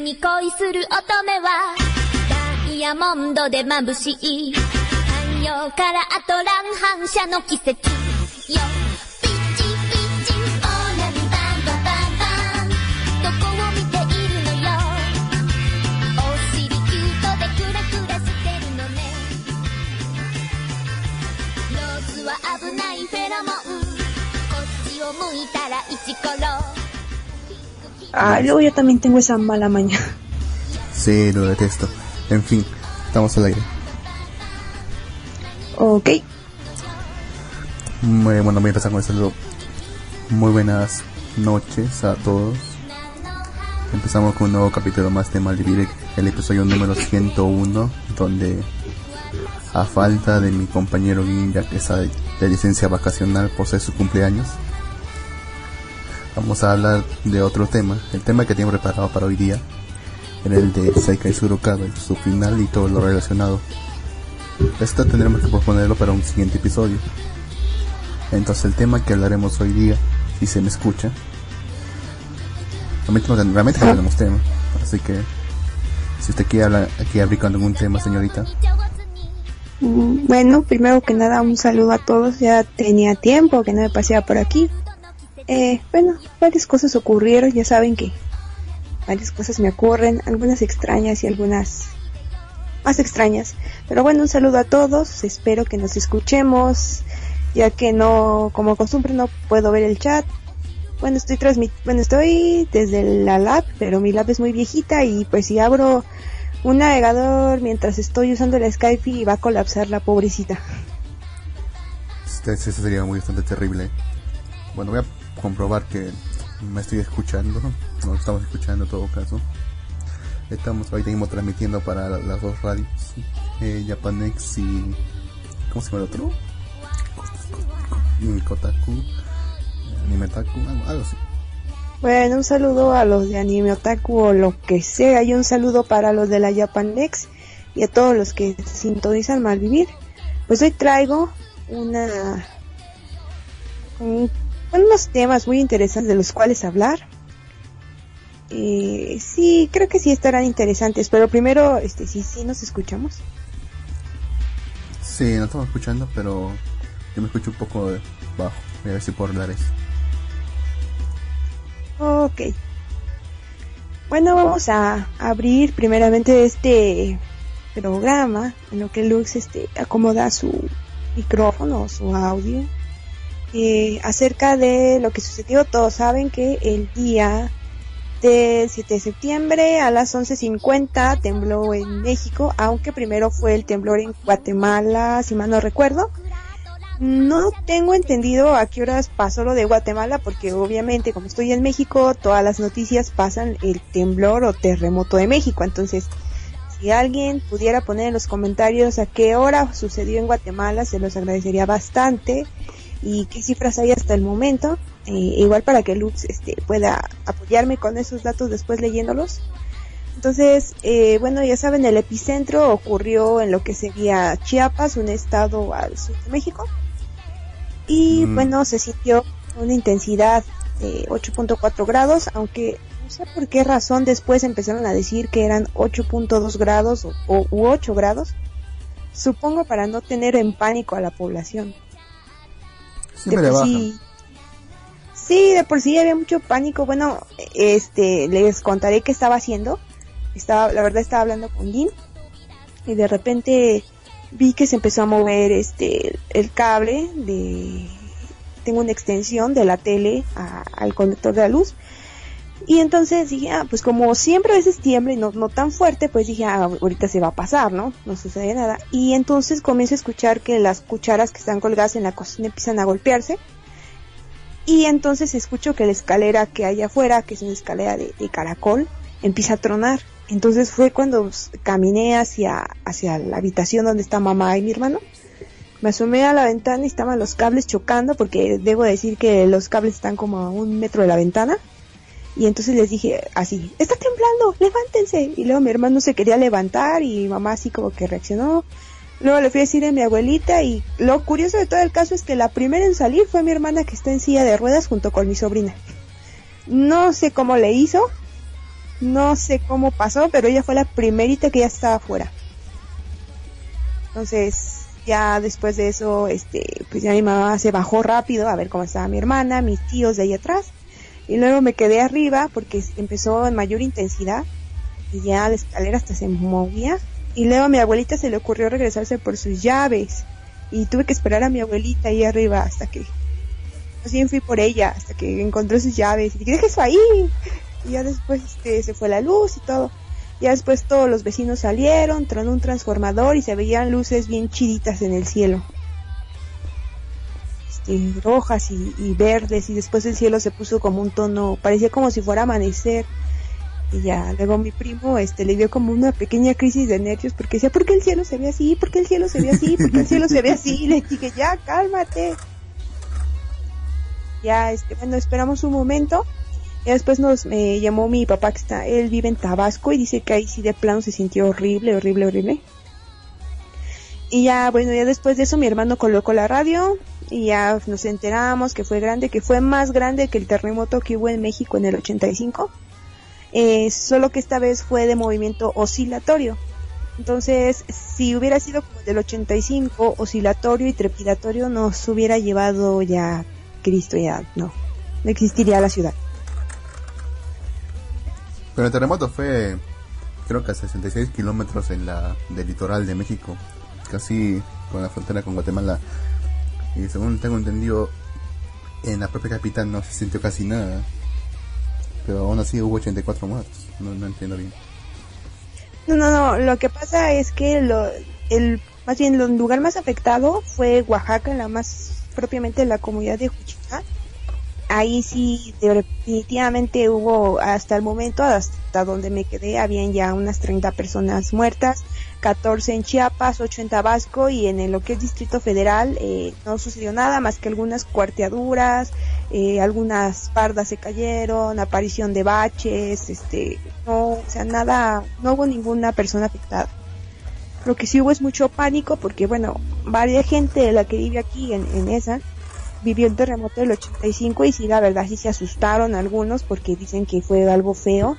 に恋する乙女はダイヤモンドで眩しい。太陽からアトラン反射の奇跡。よ Ah, luego yo también tengo esa mala mañana. Sí, lo detesto. En fin, estamos al aire. Ok. Muy, bueno, voy a empezar con el saludo. Muy buenas noches a todos. Empezamos con un nuevo capítulo más de Malvivir, el episodio número 101, donde a falta de mi compañero Guin, ya que está de, de licencia vacacional por ser su cumpleaños, vamos a hablar de otro tema. El tema que tengo preparado para hoy día era el de Seikai Surokado, su final y todo lo relacionado. Esto tendremos que posponerlo para un siguiente episodio. Entonces el tema que hablaremos hoy día, si se me escucha, realmente no, tenemos tema. Así que si usted quiere hablar, aquí abrir con algún tema, señorita. Mm, Bueno, primero que nada, un saludo a todos. Ya tenía tiempo que no me paseaba por aquí. Eh, bueno, varias cosas ocurrieron, ya saben que varias cosas me ocurren, algunas extrañas y algunas más extrañas. Pero bueno, un saludo a todos, espero que nos escuchemos, ya que no, como costumbre, no puedo ver el chat. Bueno, estoy transmit bueno, estoy desde la lab, pero mi lab es muy viejita y pues si abro un navegador mientras estoy usando el Skype y va a colapsar la pobrecita. Eso sería muy bastante terrible. Bueno, voy a comprobar que me estoy escuchando. No estamos escuchando en todo caso. Estamos ahorita mismo transmitiendo para la- las dos radios. Eh, Japanex y... ¿Cómo se llama el otro? Kotaku. Animetaku, algo, así. Bueno, un saludo a los de Anime Otaku o lo que sea y un saludo para los de la Japanex y a todos los que sintonizan Malvivir. Pues hoy traigo una un- unos temas muy interesantes de los cuales hablar. Eh, sí, creo que sí estarán interesantes, pero primero, este, sí, sí nos escuchamos. Sí, no estamos escuchando, pero yo me escucho un poco de bajo. Voy a ver si puedo hablar eso. Ok. Bueno, vamos a abrir primeramente este programa en lo que Lux este, acomoda su micrófono o su audio. Eh, acerca de lo que sucedió, todos saben que el día del 7 de septiembre a las 11.50 tembló en México, aunque primero fue el temblor en Guatemala, si mal no recuerdo. No tengo entendido a qué horas pasó lo de Guatemala, porque obviamente como estoy en México, todas las noticias pasan el temblor o terremoto de México. Entonces, si alguien pudiera poner en los comentarios a qué hora sucedió en Guatemala, se los agradecería bastante. Y qué cifras hay hasta el momento. Eh, igual para que Lux este, pueda apoyarme con esos datos después leyéndolos. Entonces, eh, bueno, ya saben, el epicentro ocurrió en lo que sería Chiapas, un estado al sur de México. Y Mm. bueno, se sintió una intensidad de 8.4 grados, aunque no sé por qué razón después empezaron a decir que eran 8.2 grados o, o- u 8 grados. Supongo para no tener en pánico a la población. Siempre de por sí, sí, de por sí había mucho pánico. Bueno, este, les contaré qué estaba haciendo. Estaba, la verdad estaba hablando con Jin y de repente vi que se empezó a mover este el cable de tengo una extensión de la tele a- al conductor de la luz y entonces dije ah, pues como siempre a veces tiembla y no, no tan fuerte pues dije ah, ahorita se va a pasar no no sucede nada y entonces comienzo a escuchar que las cucharas que están colgadas en la cocina empiezan a golpearse y entonces escucho que la escalera que hay afuera que es una escalera de, de caracol empieza a tronar entonces fue cuando caminé hacia, hacia la habitación donde está mamá y mi hermano. Me asomé a la ventana y estaban los cables chocando porque debo decir que los cables están como a un metro de la ventana. Y entonces les dije así, está temblando, levántense. Y luego mi hermano se quería levantar y mi mamá así como que reaccionó. Luego le fui a decir a mi abuelita y lo curioso de todo el caso es que la primera en salir fue mi hermana que está en silla de ruedas junto con mi sobrina. No sé cómo le hizo, No sé cómo pasó, pero ella fue la primerita que ya estaba afuera. Entonces, ya después de eso, este, pues ya mi mamá se bajó rápido a ver cómo estaba mi hermana, mis tíos de ahí atrás. Y luego me quedé arriba porque empezó en mayor intensidad y ya la escalera hasta se movía. Y luego a mi abuelita se le ocurrió regresarse por sus llaves. Y tuve que esperar a mi abuelita ahí arriba hasta que así fui por ella hasta que encontró sus llaves. Y dije deja eso ahí y ya después este, se fue la luz y todo. Ya después todos los vecinos salieron tronó un transformador y se veían luces bien chiditas en el cielo este, rojas y, verdes y después el cielo se puso como un tono parecía como si fuera amanecer y ya luego mi primo este le dio como una pequeña crisis de nervios porque decía ¿por qué el cielo se ve así? ¿por qué el cielo se ve así? ¿por qué el cielo se ve así? y le dije ya cálmate ya este bueno esperamos un momento y después nos me llamó mi papá que está él vive en Tabasco y dice que ahí sí de plano se sintió horrible horrible horrible y ya bueno ya después de eso mi hermano colocó la radio y ya nos enteramos que fue grande que fue más grande que el terremoto que hubo en México en el 85 eh, solo que esta vez fue de movimiento oscilatorio. Entonces, si hubiera sido como del 85, oscilatorio y trepidatorio, nos hubiera llevado ya Cristo, ya no, no existiría la ciudad. Pero el terremoto fue, creo que a 66 kilómetros en la del litoral de México, casi con la frontera con Guatemala. Y según tengo entendido, en la propia capital no se sintió casi nada pero aún así hubo 84 muertos. No, no entiendo bien. No, no, no. Lo que pasa es que lo, el, más bien el lugar más afectado fue Oaxaca, la más propiamente la comunidad de Juchitán. Ahí sí definitivamente hubo hasta el momento, hasta donde me quedé, habían ya unas 30 personas muertas, 14 en Chiapas, 8 en Tabasco y en lo que es Distrito Federal eh, no sucedió nada más que algunas cuarteaduras, eh, algunas pardas se cayeron, aparición de baches, este, no, o sea, nada, no hubo ninguna persona afectada. Lo que sí hubo es mucho pánico porque, bueno, varias gente de la que vive aquí en, en esa vivió el terremoto del 85 y sí, la verdad sí se asustaron algunos porque dicen que fue algo feo.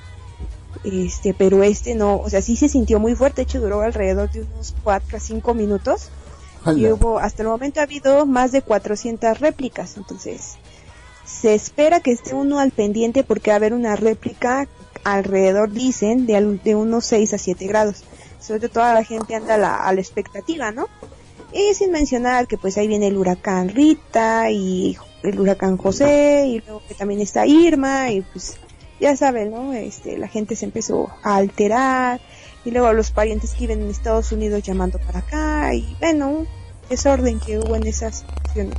Este, pero este no, o sea, sí se sintió muy fuerte, de hecho duró alrededor de unos 4 a 5 minutos. Y hubo, hasta el momento ha habido más de 400 réplicas, entonces se espera que esté uno al pendiente porque va a haber una réplica alrededor, dicen, de, de unos 6 a 7 grados. Sobre todo toda la gente anda a la, a la expectativa, ¿no? Y sin mencionar que pues ahí viene el huracán Rita y el huracán José y luego que también está Irma y pues ya saben, ¿no? Este, la gente se empezó a alterar y luego los parientes que viven en Estados Unidos llamando para acá y bueno, desorden que hubo en esas situaciones.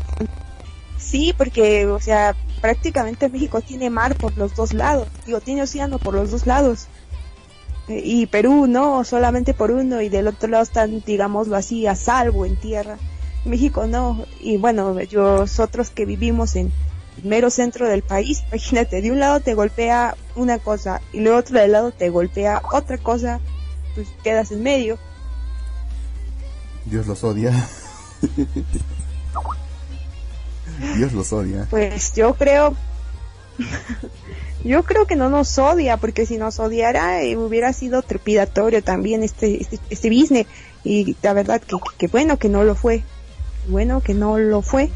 Sí, porque, o sea, prácticamente México tiene mar por los dos lados, digo, tiene océano por los dos lados. Y Perú no, solamente por uno, y del otro lado están, digámoslo así, a salvo en tierra. México no, y bueno, nosotros que vivimos en el mero centro del país, imagínate, de un lado te golpea una cosa y del otro del lado te golpea otra cosa, pues quedas en medio. Dios los odia. Dios los odia. Pues yo creo, yo creo que no nos odia, porque si nos odiara eh, hubiera sido trepidatorio también este, este, este business. Y la verdad que, que bueno que no lo fue. Bueno que no lo fue.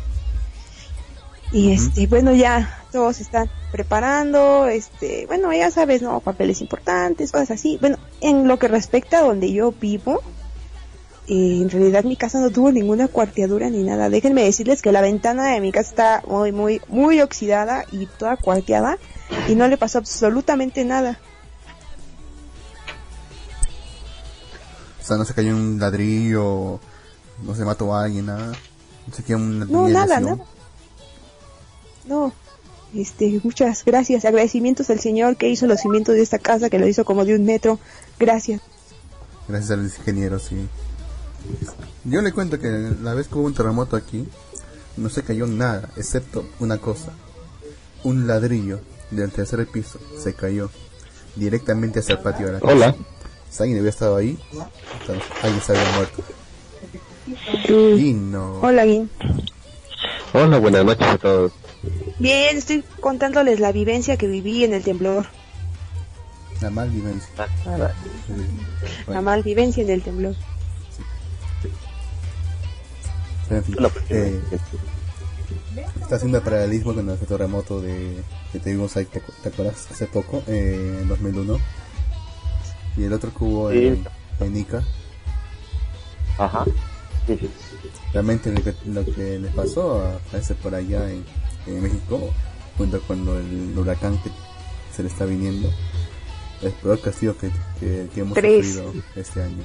Y este, bueno, ya todos están preparando, este, bueno, ya sabes, ¿no? Papeles importantes, cosas así. Bueno, en lo que respecta a donde yo vivo, eh, en realidad mi casa no tuvo ninguna cuarteadura ni nada. Déjenme decirles que la ventana de mi casa está muy, muy, muy oxidada y toda cuarteada y no le pasó absolutamente nada. O sea, no se cayó un ladrillo, no se mató a alguien, nada. No se quedó una No, nada, nada. No, este, muchas gracias, agradecimientos al señor que hizo los cimientos de esta casa, que lo hizo como de un metro. Gracias. Gracias al ingeniero, sí. Yo le cuento que la vez que hubo un terremoto aquí, no se cayó nada, excepto una cosa. Un ladrillo del tercer piso se cayó directamente hacia el patio de la casa. Hola. Si alguien había estado ahí, entonces alguien se había muerto. Hola, Guin. Hola, buenas noches a todos. Bien, estoy contándoles la vivencia que viví en el temblor. La malvivencia. Ah, caray. Sí. La Bueno, malvivencia del temblor. Pero en fin, Bueno, eh, está haciendo paralelismo con el terremoto de que tuvimos ahí, ¿te, te acuerdas? Hace poco, eh, en 2001. Y el otro que hubo Sí. en, en Ica. Ajá. Sí, sí. Realmente lo que, lo que les pasó a, parece por allá en, en México, junto con el huracán que se le está viniendo, el peor castigo que, que, que hemos Tres. sufrido este año.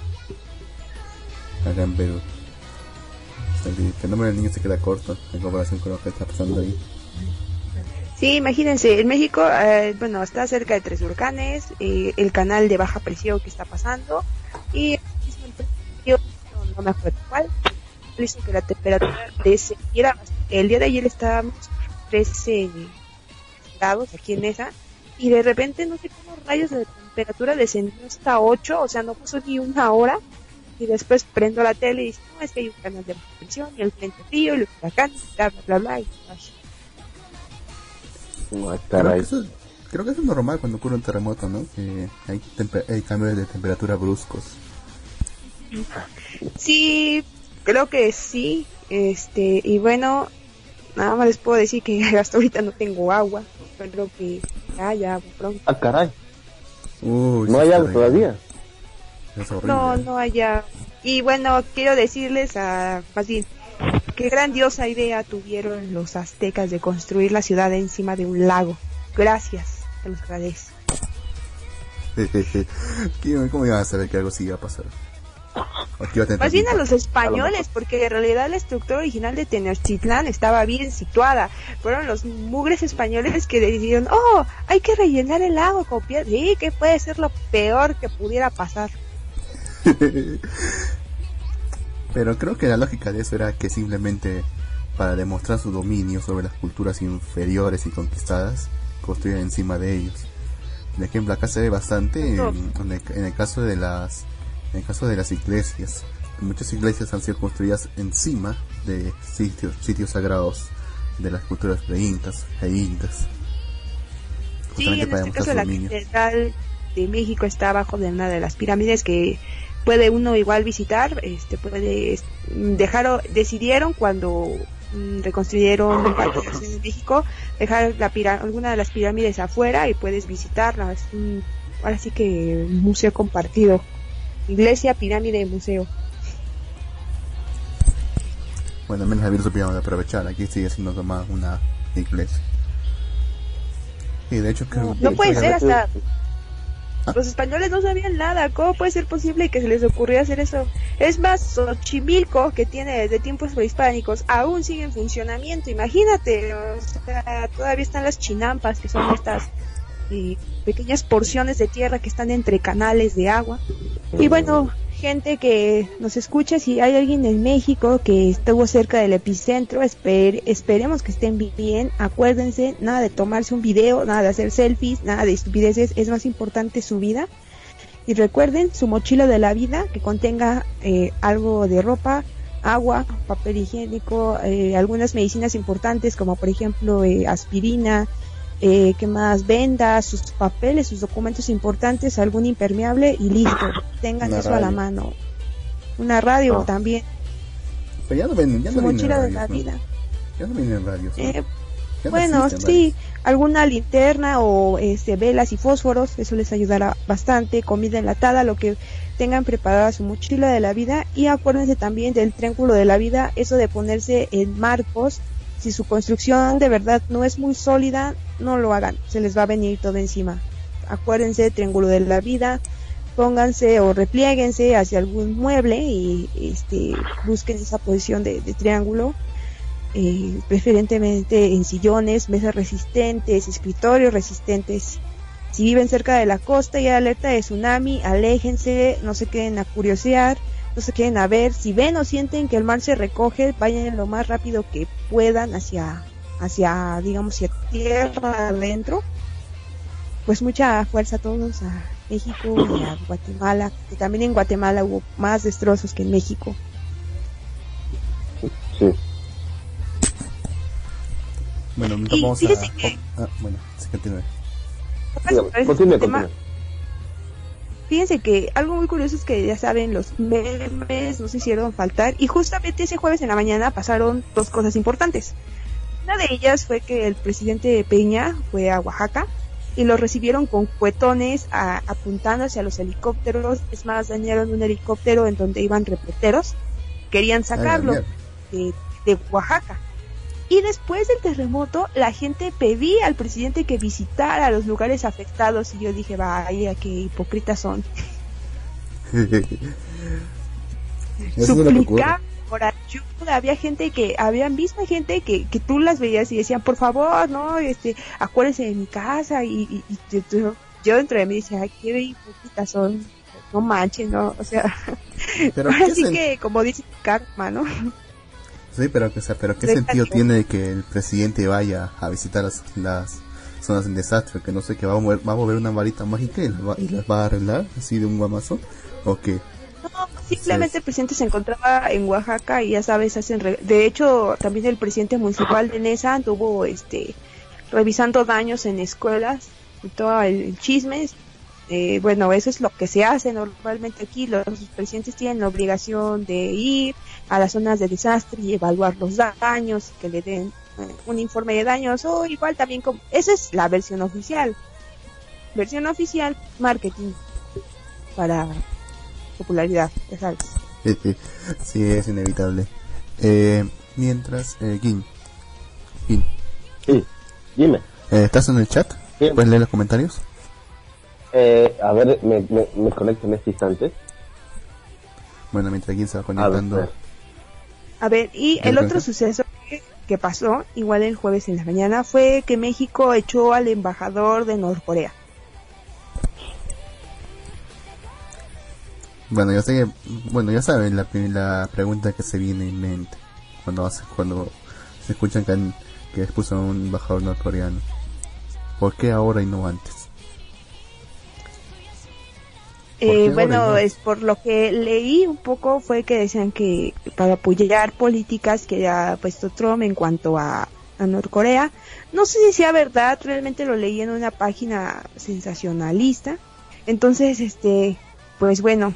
Acá en Perú. Sea, el fenómeno del niño se queda corto en comparación con lo que está pasando ahí. Sí, imagínense, en México, eh, bueno, está cerca de tres volcanes, eh, el canal de baja presión que está pasando y el no, me acuerdo cuál, hizo que la temperatura descendiera. El día de ayer estábamos a 13 grados aquí en esa y de repente no sé cómo rayos de temperatura descendió hasta 8, o sea, no pasó ni una hora y después prendo la tele y dice, no, es que hay un canal de presión y el frente frío y el huracán, bla, bla, bla, bla, y, ay, No, Creo caray. que, eso, creo que eso es normal cuando ocurre un terremoto, ¿no? Que hay, hay cambios de temperatura bruscos. Sí, creo que sí. Este, y bueno, nada más les puedo decir que hasta ahorita no tengo agua. Espero que haya agua pronto. Ah, caray. Uy, ¿No hay agua todavía? Es. No, no haya. Y bueno, quiero decirles a, más bien, qué grandiosa idea tuvieron los aztecas de construir la ciudad encima de un lago. Gracias, te los agradezco. ¿Quién- ¿Cómo iban a saber que algo sí iba a pasar? ¿O que iba a tener Más bien a los españoles, porque en realidad la estructura original de Tenochtitlán estaba bien situada. Fueron los mugres españoles que decidieron, oh, hay que rellenar el lago con piedra. Sí, que puede ser lo peor que pudiera pasar. Pero creo que la lógica de eso era que simplemente para demostrar su dominio sobre las culturas inferiores y conquistadas, construían encima de ellos. Por ejemplo, acá se ve bastante en, en el, en el caso de las en el caso de las iglesias. Muchas iglesias han sido construidas encima de sitios sitios sagrados de las culturas pre-incas e incas. Sí, en para este demostrar caso la catedral de México está abajo de una de las pirámides que puede uno igual visitar, este puede dejar decidieron cuando mm, reconstruyeron de México dejar la pira- alguna de las pirámides afuera y puedes visitarlas. Mm, ahora sí que un museo compartido. Iglesia, pirámide, museo. Bueno, menos había supieron aprovechar. Aquí sigue siendo nomás una iglesia. Y de hecho creo No que- puede ser hasta. los españoles no sabían nada. ¿Cómo puede ser posible que se les ocurriera hacer eso? Es más, Xochimilco, que tiene desde tiempos prehispánicos, aún sigue en funcionamiento. Imagínate, o sea, todavía están las chinampas, que son estas eh, pequeñas porciones de tierra que están entre canales de agua. Y bueno, gente que nos escucha, si hay alguien en México que estuvo cerca del epicentro, esper- esperemos que estén bien. Acuérdense, nada de tomarse un video, nada de hacer selfies, nada de estupideces, es más importante su vida. Y recuerden su mochila de la vida que contenga eh, algo de ropa, agua, papel higiénico, eh, algunas medicinas importantes como por ejemplo eh, aspirina, eh, que más vendas, sus papeles, sus documentos importantes, algún impermeable y listo. Tengan Una eso a la radio. mano. Una radio Ah. también, Pero ya no ven, ya su no mochila de la vida. Ya no vienen radios. ¿no? Eh, no bueno, sí, alguna linterna o este, velas y fósforos, eso les ayudará bastante, comida enlatada, lo que tengan preparada su mochila de la vida y acuérdense también del triángulo de la vida, eso de ponerse en marcos, si su construcción de verdad no es muy sólida, no lo hagan, se les va a venir todo encima. Acuérdense triángulo de la vida, pónganse o replieguense hacia algún mueble y este, busquen esa posición de, de triángulo eh, preferentemente en sillones, mesas resistentes, escritorios resistentes. Si viven cerca de la costa y hay alerta de tsunami, aléjense, no se queden a curiosear, no se queden a ver. Si ven o sienten que el mar se recoge, vayan lo más rápido que puedan hacia, hacia, digamos, hacia tierra adentro. Pues mucha fuerza a todos, a México y a Guatemala, que también en Guatemala hubo más destrozos que en México. Sí. Bueno, Y vamos fíjese a... que- Ah, bueno, sí, continúe. Continúe, fíjense que algo muy curioso es que ya saben, los memes no se hicieron faltar y justamente ese jueves en la mañana pasaron dos cosas importantes. Una de ellas fue que el presidente Peña fue a Oaxaca y lo recibieron con cuetones a, apuntando hacia los helicópteros. Es más, dañaron un helicóptero en donde iban reporteros. Querían sacarlo de, de Oaxaca. Y después del terremoto, la gente pedía al presidente que visitara los lugares afectados y yo dije, vaya, qué hipócritas son. Suplicaba por ayuda, había gente que, había misma gente que, que tú las veías y decían, por favor, no, este, acuérdense de mi casa y, yo, yo, dentro de mí decía, ay, qué hipócritas son, no manches, no, o sea, Pero así que, como dice karma, ¿no? Sí, pero, pero ¿qué sentido tiene que el presidente vaya a visitar las, las zonas en desastre? Que no sé, que va a mover, va a mover una varita mágica y las va, a arreglar así de un guamazo, o qué? Simplemente el presidente se encontraba en Oaxaca y ya sabes, hacen de hecho también el presidente municipal de Nesa anduvo este revisando daños en escuelas y todo el chisme eh, bueno, eso es lo que se hace normalmente aquí. Los presidentes tienen la obligación de ir a las zonas de desastre y evaluar los daños, que le den eh, un informe de daños o igual también como... Esa es la versión oficial. Versión oficial, marketing para popularidad, ya sabes. sí, es inevitable. Eh, mientras, eh, Gin. Gin. Sí, dime. Eh, ¿Estás en el chat? ¿Puedes leer los comentarios? Eh, a ver, me, me, conecto en este instante. Bueno, mientras Gin se va conectando. A ver, y el otro suceso que, pasó, igual el jueves en la mañana, fue que México echó al embajador de Norcorea. Bueno, ya sé que, bueno, ya saben la, la pregunta que se viene en mente cuando hace, cuando se escuchan que, que expuso a un embajador norcoreano. ¿Por qué ahora y no antes? Eh, bueno, es por lo que leí un poco fue que decían que para apoyar políticas que ha puesto Trump en cuanto a, a Norcorea. No sé si sea verdad, realmente lo leí en una página sensacionalista. Entonces, este, pues bueno,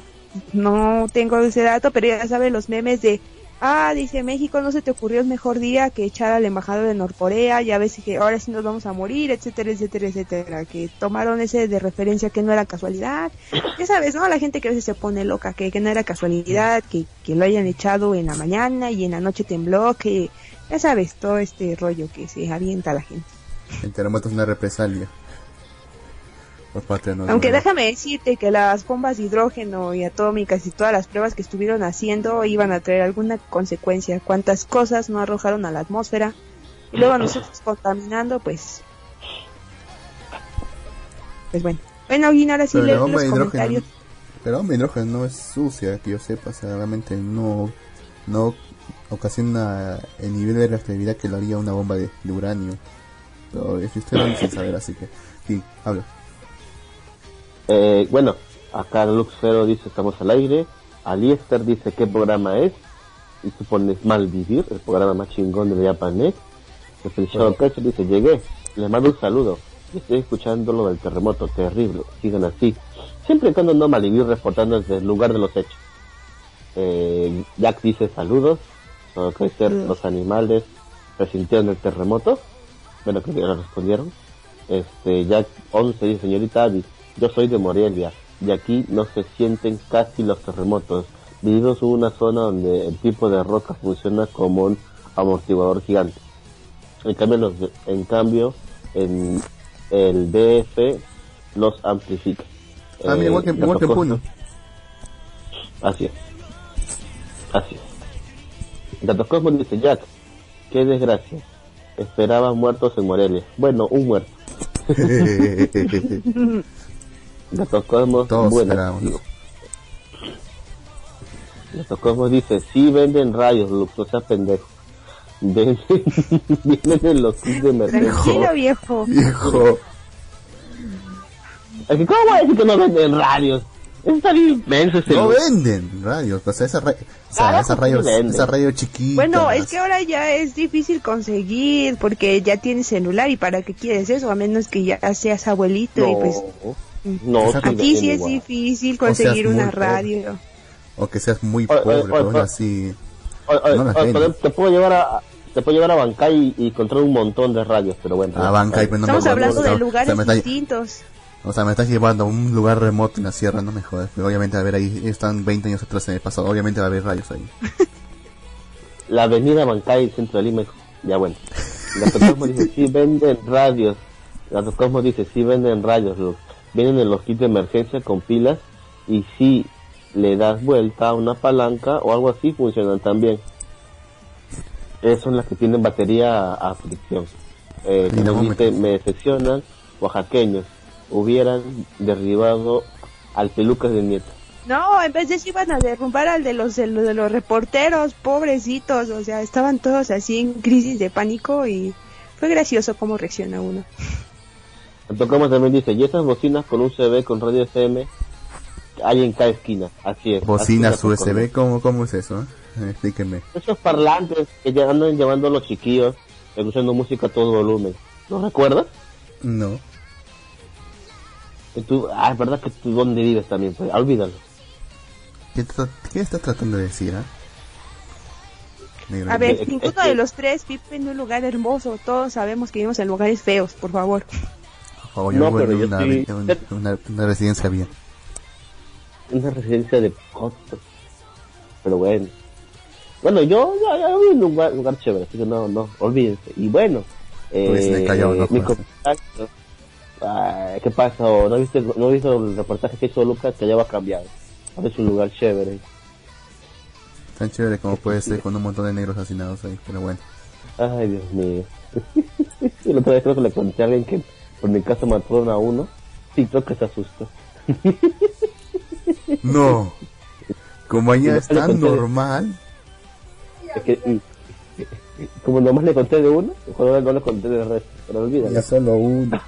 no tengo ese dato, pero ya saben los memes de ah, dice México, no se te ocurrió el mejor día que echar al embajador de Norcorea, ya ves que ahora sí nos vamos a morir, etcétera, etcétera, etcétera, que tomaron ese de referencia que no era casualidad, ya sabes, ¿no? La gente que a veces se pone loca, que, que no era casualidad, que, que lo hayan echado en la mañana y en la noche tembló, que ya sabes, todo este rollo que se avienta a la gente. El terremoto es una represalia. Aunque déjame decirte que las bombas de hidrógeno y atómicas y todas las pruebas que estuvieron haciendo iban a traer alguna consecuencia. Cuántas cosas no arrojaron a la atmósfera y luego nosotros contaminando, pues. Pues bueno. Bueno, Guina, ahora sí leo los comentarios. Pero de hidrógeno no es sucia, que yo sepa, o realmente no, no ocasiona el nivel de reactividad que lo haría una bomba de, uranio. Pero es sin saber, así que, sí, habla. Eh, bueno, acá Luxfero dice estamos al aire. Aliester dice qué programa es. Y tú pones Mal Vivir, el programa más chingón de Japanet. El Feliciano dice llegué. Les mando un saludo. Estoy escuchando lo del terremoto, terrible. Sigan así. Siempre y cuando no malvivir reportando desde el lugar de los hechos. Eh, Jack dice saludos. Crecer los animales resintieron el terremoto. Bueno, creo que ya lo respondieron. Este, Jack 11 dice señorita Abby yo soy de Morelia y aquí no se sienten casi los terremotos. Vivimos en una zona donde el tipo de roca funciona como un amortiguador gigante. En cambio, los, en cambio, en el DF los amplifica. Ah, eh, igual que, igual que Puno. Así es. Así es. Datos Cosmos dice, Jack, qué desgracia. Esperaba muertos en Morelia. Bueno, un muerto. Gato Cosmos, buenas. Gato Cosmos dice, sí venden rayos, Lux, no seas pendejo. Venden, vienen en los kits de emergencia. Tranquilo, viejo. Viejo. ¿Cómo va a decir que no venden radios? Está bien inmenso ese No venden radios, o sea, esa, ra o sea, esa radio, esa radio chiquita. Bueno, es que ahora ya es difícil conseguir porque ya tienes celular y para qué quieres eso, a menos que ya seas abuelito y pues No, Aquí sí es difícil conseguir una pobre. radio. O que seas muy Oye, pobre, oye, pero así. Oye, oye, No las oye, venden. te, puedo llevar a te puedo llevar a Bancay y, y encontrar un montón de radios, pero bueno. A Bancay, pues no Estamos me hablando de o sea, lugares está- distintos. O sea, me estás llevando a un lugar remoto en la sierra, no me jodas. Pero obviamente, a ver, ahí están 20 años atrás en el pasado. Obviamente va a haber rayos ahí. La avenida Bancay, centro de Lima. Ya bueno. Gato Cosmo dice, sí venden radios. Gato Cosmo dice, sí venden radios. Los, vienen en los kits de emergencia con pilas y si le das vuelta a una palanca o algo así, funcionan también. Esas son las que tienen batería a, a fricción. Eh, dice, me decepcionan oaxaqueños. Hubieran derribado al pelucas de nieto. No, en vez de eso iban a derrumbar al de los, de los, de los reporteros, pobrecitos. O sea, estaban todos así en crisis de pánico y fue gracioso cómo reacciona uno. Tocamos también dice, y esas bocinas con USB con radio FM hay en cada esquina. Así es. Bocinas USB, ¿cómo, ¿cómo es eso? eh? Explíqueme. Esos parlantes que ya andan llevando a los chiquillos escuchando música a todo volumen. ¿No recuerdas? No. Tú, ah, es verdad que tú dónde vives también, pues, olvídalo. ¿Qué, qué estás tratando de decir, ah? Negro, A ver, ninguno de los tres vive en un lugar hermoso. Todos sabemos que vivimos en lugares feos, por favor. Yo no, vivo en pero yo una, estoy- una, una- residencia bien. Una residencia de costas. Pero bueno. Bueno, yo ya, ya vivo en un lugar, lugar chévere, así que no, no, olvídense. Y bueno, Pues en eh, Callao, ¿no? mi comentario- Ay, ¿Qué pasa? ¿No viste, ¿No viste el reportaje que hizo Lucas? Que ya va a cambiar. Ahora es un lugar chévere. Tan chévere como puede ser con un montón de negros asesinados ahí, pero bueno. Ay, Dios mío. Y la otra vez creo que le conté a alguien que por mi casa mataron a uno. Sí, creo que se asustó. No. Como allá No, es tan normal. Es que, como nomás le conté de uno, mejor no le conté del resto. Pero olvídalo. Ya solo uno.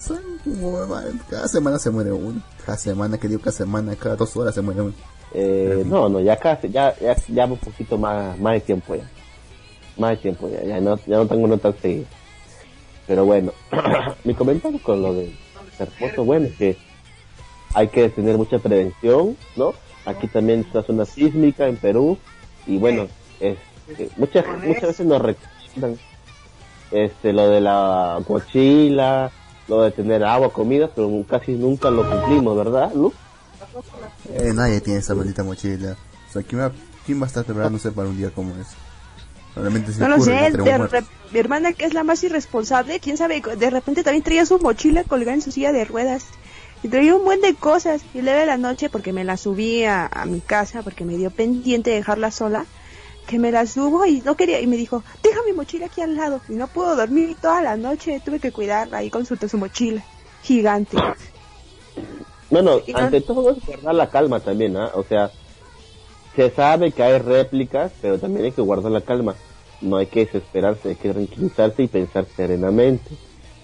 Son como, cada semana se muere uno. Cada semana, que digo cada semana, cada dos horas se muere uno. Eh, no, no, ya casi, ya, ya, ya un poquito más, más de tiempo ya. Más de tiempo ya, ya no, ya no tengo uno tan seguido. Pero bueno, mi comentario con lo de terremoto, bueno, es que hay que tener mucha prevención, ¿no? Aquí también está zona sísmica en Perú y bueno, es, eh, muchas, muchas veces nos recomiendan este, lo de la mochila, lo de tener agua, comida, pero casi nunca lo cumplimos, ¿verdad, Lu? Eh, nadie tiene esa maldita mochila. O sea, ¿quién va, quién va a estar preparándose para un día como ese? Realmente No lo sé, re- mi hermana que es la más irresponsable, quién sabe, de repente también traía su mochila colgada en su silla de ruedas. Y traía un buen de cosas. Y luego de la noche, porque me la subí a, a mi casa, porque me dio pendiente dejarla sola, que me la subo y no quería, y me dijo, deja mi mochila aquí al lado. Y no puedo dormir toda la noche, tuve que cuidarla y consulté su mochila. Gigante. Bueno, Y no- ante todo es guardar la calma también, ¿ah? O sea, se sabe que hay réplicas, pero también hay que guardar la calma. No hay que desesperarse, hay que tranquilizarse y pensar serenamente.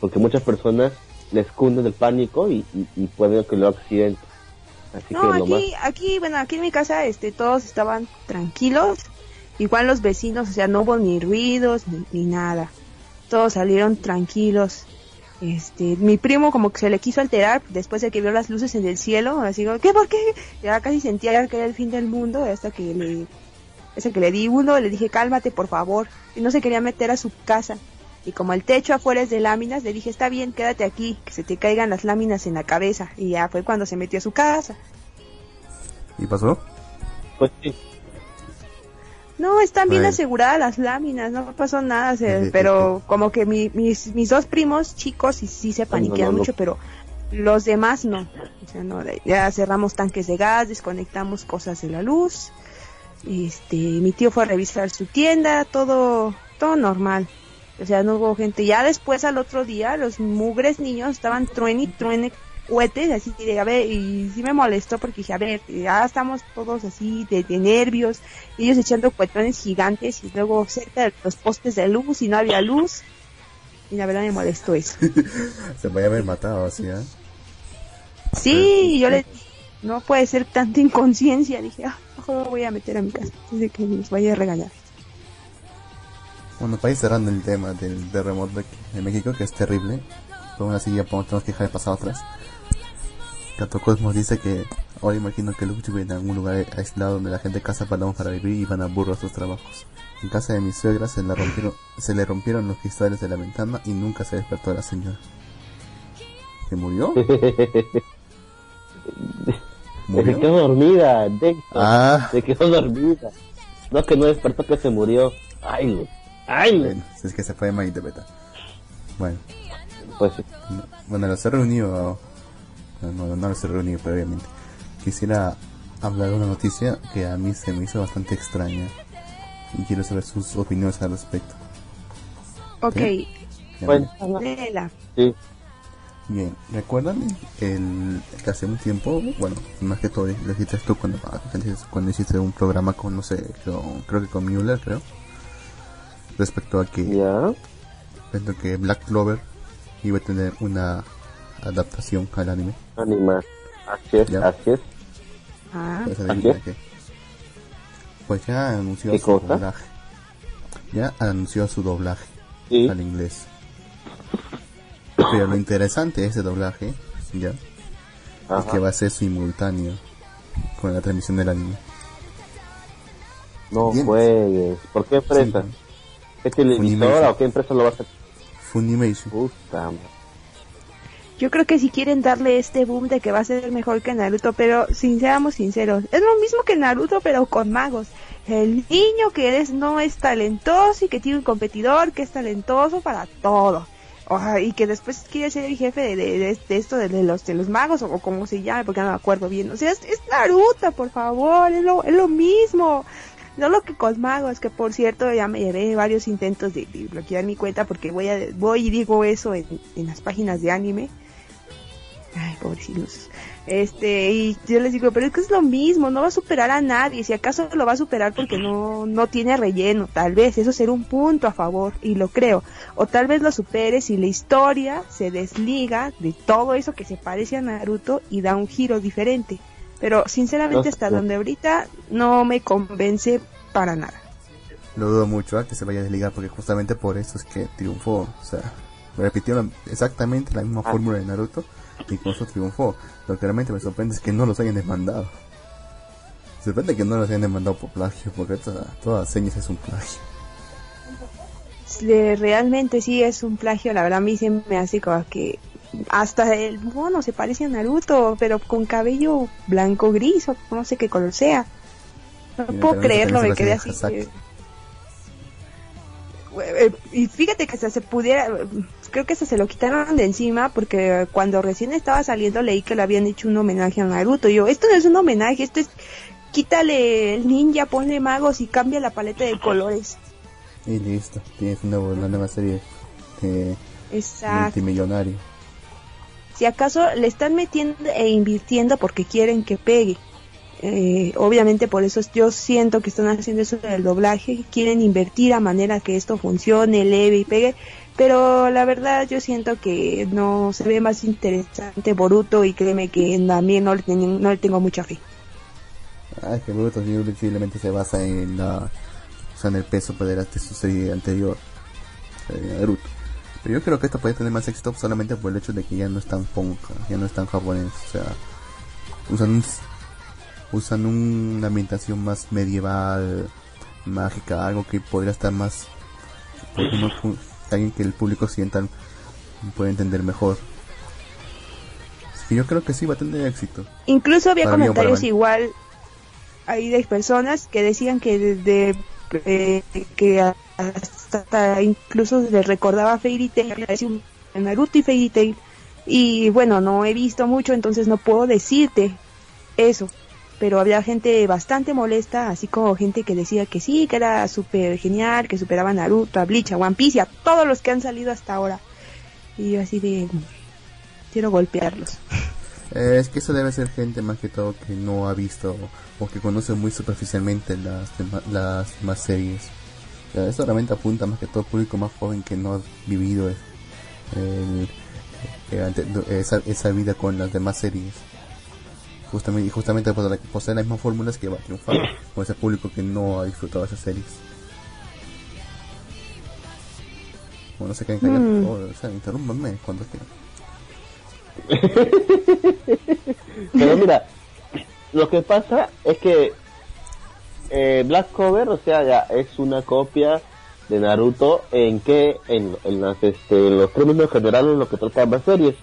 Porque muchas personas les cunden el pánico y, y, y pueden que lo accidentes. Así No, que lo más... aquí, aquí, bueno, aquí en mi casa, este, todos estaban tranquilos. Igual los vecinos, o sea, no hubo ni ruidos ni, ni nada. Todos salieron tranquilos. Este, mi primo como que se le quiso alterar después de que vio las luces en el cielo, así como, ¿qué, por qué? Ya casi sentía que era el fin del mundo, hasta que le, hasta que le di uno, le dije, cálmate, por favor. Y no se quería meter a su casa. Y como el techo afuera es de láminas, le dije, está bien, quédate aquí, que se te caigan las láminas en la cabeza. Y ya fue cuando se metió a su casa. ¿Y pasó? Pues sí, No, están bien aseguradas las láminas, no pasó nada, se- pero como que mi- mis, mis dos primos chicos sí, sí se paniquean no, no. mucho, pero los demás no. O sea, no, ya cerramos tanques de gas, desconectamos cosas de la luz. Este, mi tío fue a revisar su tienda, todo, todo normal. O sea, no hubo gente. Ya después al otro día, los mugres niños estaban truene y truene cohetes, así de, a ver, y sí me molestó porque dije, a ver, ya estamos todos así de, de nervios, ellos echando cuetones gigantes y luego cerca de los postes de luz y no había luz. Y la verdad me molestó eso. Se podía haber matado así, ¿ah? Sí, yo le no puede ser tanta inconsciencia, dije, ah, mejor me voy a meter a mi casa, antes de que nos vaya a regañar. Bueno, para ir cerrando el tema del terremoto de, México, que es terrible. Pero aún así ya podemos- tenemos que dejar de pasar atrás. Gato Cosmos dice que ahora imagino que Luke vive en algún lugar aislado donde la gente caza palomas para vivir y van a burro a sus trabajos. En casa de mi suegra se, la rompieron, se le rompieron los cristales de la ventana y nunca se despertó la señora. ¿Se murió? Se quedó dormida, Dexter. Ah. Se quedó dormida. No, que no despertó, que se murió. Ay, Luz. Ay. Bueno, si es que se puede malinterpretar. Bueno, Pues sí. no- bueno, los he reunido. No, no, los he reunido previamente. Quisiera hablar de una noticia que a mí se me hizo bastante extraña. Y quiero saber sus opiniones al respecto. Ok, Ya Bueno, sí. Bien, ¿recuerdan el, que hace un tiempo, bueno, más que todo lo hiciste tú cuando, cuando hiciste un programa con, no sé, con- creo que con Mueller, creo, respecto a que, Ya. respecto a que Black Clover iba a tener una adaptación al anime. Anima. Así es, Ya. así es. Ah, Pues. Pues ya anunció ¿Qué su cosa? doblaje. Ya anunció su doblaje Sí. al inglés. Pero lo interesante de ese doblaje, ya, es que va a ser simultáneo con la transmisión del anime. No juegues. ¿Por qué empresa? Sí. ¿Qué televisora o qué empresa lo va a hacer? Funimation. Puta madre. Yo creo que si quieren darle este boom de que va a ser mejor que Naruto, pero sin seamos sinceros, es lo mismo que Naruto pero con magos. El niño que es no es talentoso y que tiene un competidor que es talentoso para todo. Y que después quiere ser el jefe de, de- de- esto de, los de los magos o, como se llame porque no me acuerdo bien. O sea, es, Naruto, por favor, es lo, es lo mismo. No lo que con magos, que por cierto ya me llevé varios intentos de bloquear mi cuenta porque voy a, voy y digo eso en, en las páginas de anime. Ay, pobrecitos. Este, y yo les digo, pero es que es lo mismo, no va a superar a nadie. Si acaso lo va a superar porque no, no tiene relleno, tal vez, eso será un punto a favor, y lo creo. O tal vez lo supere si la historia se desliga de todo eso que se parece a Naruto y da un giro diferente. Pero sinceramente hasta donde ahorita no me convence para nada. Lo dudo mucho ¿ah? que se vaya a desligar porque justamente por eso es que triunfó. O sea, repitió la- exactamente la misma Ah. fórmula de Naruto y con eso triunfó. Lo que realmente me sorprende es que no los hayan demandado. Me sorprende que no los hayan demandado por plagio porque toda- todas señas es un plagio. Realmente sí es un plagio, la verdad a mí se me hace como que hasta el mono se parece a Naruto, pero con cabello blanco gris o no sé qué color sea. No Mira, puedo creerlo, se me quedé así. que- Eh, Y fíjate que hasta se pudiera, creo que hasta se lo quitaron de encima porque cuando recién estaba saliendo leí que le habían hecho un homenaje a Naruto. Y yo, esto no es un homenaje, esto es quítale el ninja, ponle magos y cambia la paleta de colores. Y listo, tienes una, una nueva serie de Exacto. multimillonario. Si acaso le están metiendo e invirtiendo porque quieren que pegue. Eh, obviamente por eso yo siento que están haciendo eso del doblaje, quieren invertir a manera que esto funcione, leve y pegue, pero la verdad yo siento que no se ve más interesante Boruto y créeme que también no le, no le tengo mucha fe. Ah, es que Boruto simplemente se basa en la, o sea, en el peso poder de su serie anterior, eh, Naruto. Pero yo creo que esto puede tener más éxito solamente por el hecho de que ya no es tan ponja, ya no es tan japonés, o sea, usan usan una ambientación más medieval, mágica, algo que podría estar más, alguien que el público sienta puede entender mejor. Así que yo creo que sí va a tener éxito. Incluso había Para comentarios igual ahí de personas que decían que desde eh, que hasta incluso les recordaba Fairy Tail, Naruto y Fairy Tail. Y bueno, no he visto mucho, entonces no puedo decirte eso. Pero había gente bastante molesta, así como gente que decía que sí, que era súper genial, que superaba a Naruto, a Bleach, a One Piece y a todos los que han salido hasta ahora. Y yo así de... Quiero golpearlos. Eh, es que eso debe ser gente más que todo que no ha visto o que conoce muy superficialmente las las demás series. Eso realmente apunta más que todo al público más joven que no ha vivido esa, esa vida con las demás series. Justamente, y justamente por la que posee las mismas fórmulas que va a triunfar con ese público que no ha disfrutado esas series. Bueno, no se queden callados, Mm. por favor, o sea, interrúmpanme cuando quieran. Pero mira, lo que pasa es que eh, Black Cover, o sea, ya es una copia de Naruto en que en, en las, este, los términos generales lo que trata ambas series.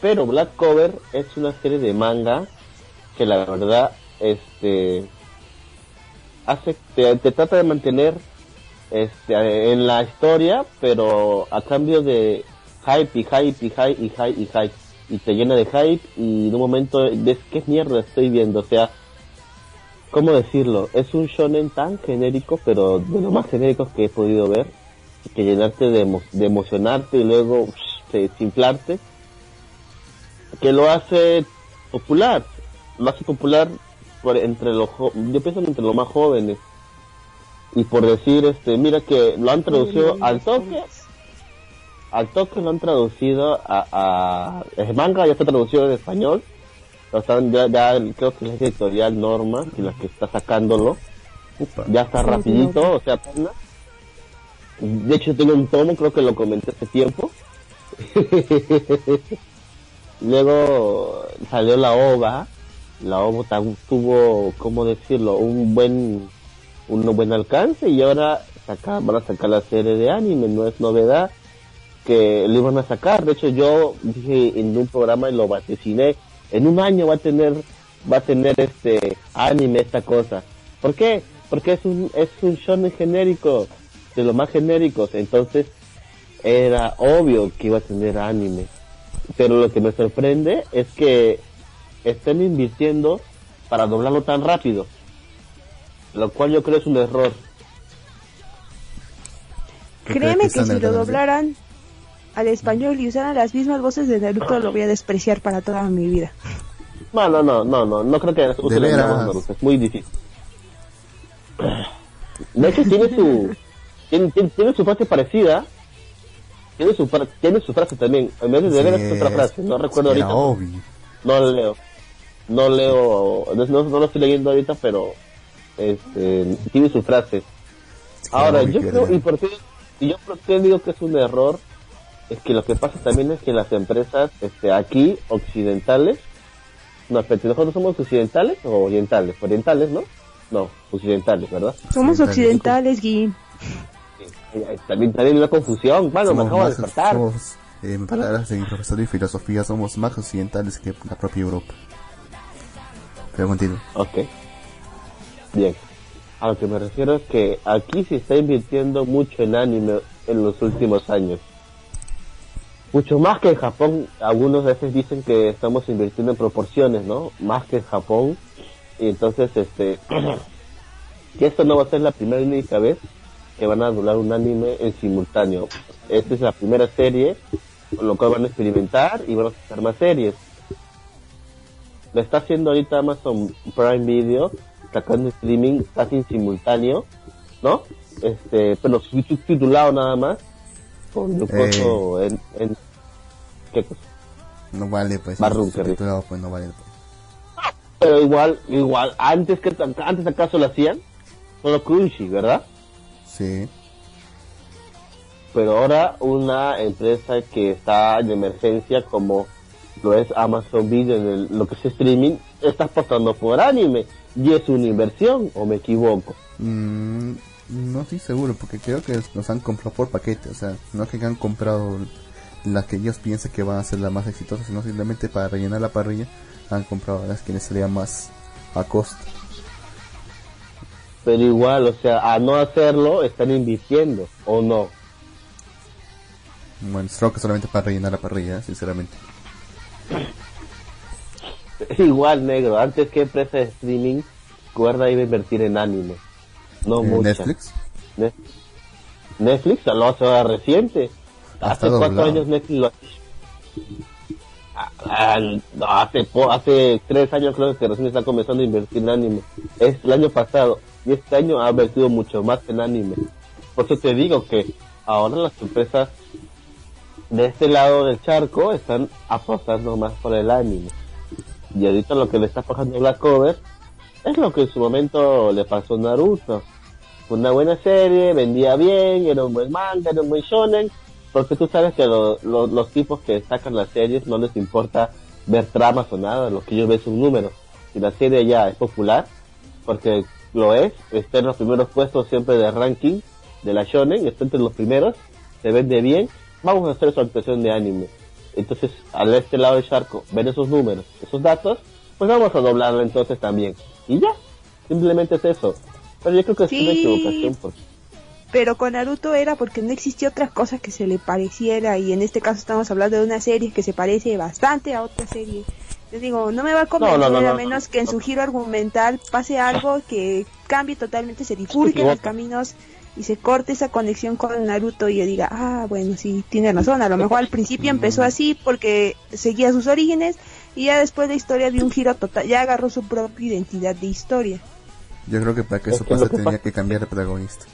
Pero Black Cover es una serie de manga que la verdad este hace te, trata de mantener este en la historia, pero a cambio de hype y hype y hype y hype y hype y te llena de hype y en un momento ves qué mierda estoy viendo, o sea, ¿cómo decirlo? Es un shonen tan genérico, pero de lo más genéricos que he podido ver, que llenarte de, emo- de emocionarte y luego de desinflarte, que lo hace popular, hace popular por entre los yo pienso que entre los más jóvenes. Y por decir este mira que lo han traducido al toque al toque lo han traducido a, a el manga ya está traducido en español lo están ya, ya creo que es la editorial Norma y la que está sacándolo. Upa. ya está rapidito o sea de hecho tengo un tomo creo que lo comenté hace tiempo. Luego salió la ova la tam- tuvo cómo decirlo un buen un buen alcance y ahora saca, van a sacar la serie de anime no es novedad que lo iban a sacar. De hecho yo dije en un programa y lo vaticiné en un año va a tener va a tener este anime esta cosa. ¿por qué? porque es un es un shonen genérico de los más genéricos entonces era obvio que iba a tener anime. Pero lo que me sorprende es que estén invirtiendo para doblarlo tan rápido lo cual yo creo es un error. ¿Qué crees Créeme que si lo doblaran al español y usaran las mismas voces de Naruto, lo voy a despreciar para toda mi vida. no no no no no no creo que usen las es muy difícil. De hecho tiene su tiene, tiene, tiene su frase parecida tiene su tiene su frase también en vez de de veras es otra frase no recuerdo ahorita. obvio. no lo leo no leo no, no, no lo estoy leyendo ahorita pero este tiene su frase. Ahora obvio yo creo y por qué y yo por qué digo que es un error es que lo que pasa también es que las empresas este aquí occidentales no espérate, nosotros somos occidentales o orientales orientales no no occidentales verdad Somos Occidentales. Gui. También también una confusión. Bueno me Somos acabo de despertar. somos, eh, en palabras de mi profesor de filosofía, somos más occidentales que la propia Europa. Pero. Ok. Bien. A lo que me refiero es que aquí se está invirtiendo mucho en anime en los últimos años. Mucho más que en Japón. Algunos veces dicen que estamos invirtiendo en proporciones, ¿no? Más que en Japón. Y entonces, este... que esto no va a ser la primera y única vez que van a doblar un anime en simultáneo. Esta es la primera serie, con lo cual van a experimentar y van a hacer más series lo está haciendo ahorita Amazon Prime Video, sacando streaming casi en simultáneo, ¿no? Este, pero subtitulado nada más, con lujoso en, en, ¿qué cosa? No vale, pues. Marrón, no, pues no vale. Pues. Pero igual, igual, antes que, antes acaso lo hacían, solo Crunchy, ¿verdad? Sí. Pero ahora una empresa que está en emergencia como lo es Amazon Video en el- lo que es streaming, está apostando por anime. Y es una inversión, o me equivoco. Mm, no estoy seguro, porque creo que los han comprado por paquete. O sea, no es que han comprado las que ellos piensan que van a ser las más exitosas, sino simplemente para rellenar la parrilla han comprado las que les salían más a costa. pero igual, o sea, a no hacerlo están invirtiendo, o no. Bueno, creo que solamente para rellenar la parrilla, sinceramente. Igual, negro, antes que empresa de streaming, Cuerda iba a invertir en anime. No Eh, mucha. Netflix. Ne- Netflix lo hace ahora reciente. Hace cuatro años Netflix lo Ah, no, hace, po- hace tres años creo que recién está comenzando a invertir en anime. Es el año pasado. Y este año ha invertido mucho más en anime. Por eso te digo que ahora las empresas de este lado del charco están apostando más por el anime. Y ahorita lo que le está pasando Black Cover es lo que en su momento le pasó a Naruto. Una buena serie, vendía bien, era un buen manga, era un buen shonen, Porque tú sabes que lo- lo- los tipos que sacan las series no les importa ver tramas o nada, lo que ellos ven es un número. Si la serie ya es popular, porque lo es, está en los primeros puestos siempre de ranking de la shonen, está entre los primeros, se vende bien, vamos a hacer su actuación de anime. Entonces, al este lado del charco, ven esos números, esos datos, pues vamos a doblarlo entonces también. Y ya, simplemente es eso. Pero yo creo que es una Sí. equivocación. Porque... Pero con Naruto era porque no existía otra cosa que se le pareciera y en este caso estamos hablando de una serie que se parece bastante a otra serie. Yo digo, no me va a convencer No, no, no, a no, menos no. que en su giro argumental pase algo que cambie totalmente, se bifurquen los caminos y se corte esa conexión con Naruto y yo diga, ah, bueno, sí, tiene razón, a lo mejor al principio empezó así porque seguía sus orígenes y ya después la historia dio un giro total, ya agarró su propia identidad de historia. Yo creo que para que Es eso que pase que tenía pasa- que cambiar de protagonista.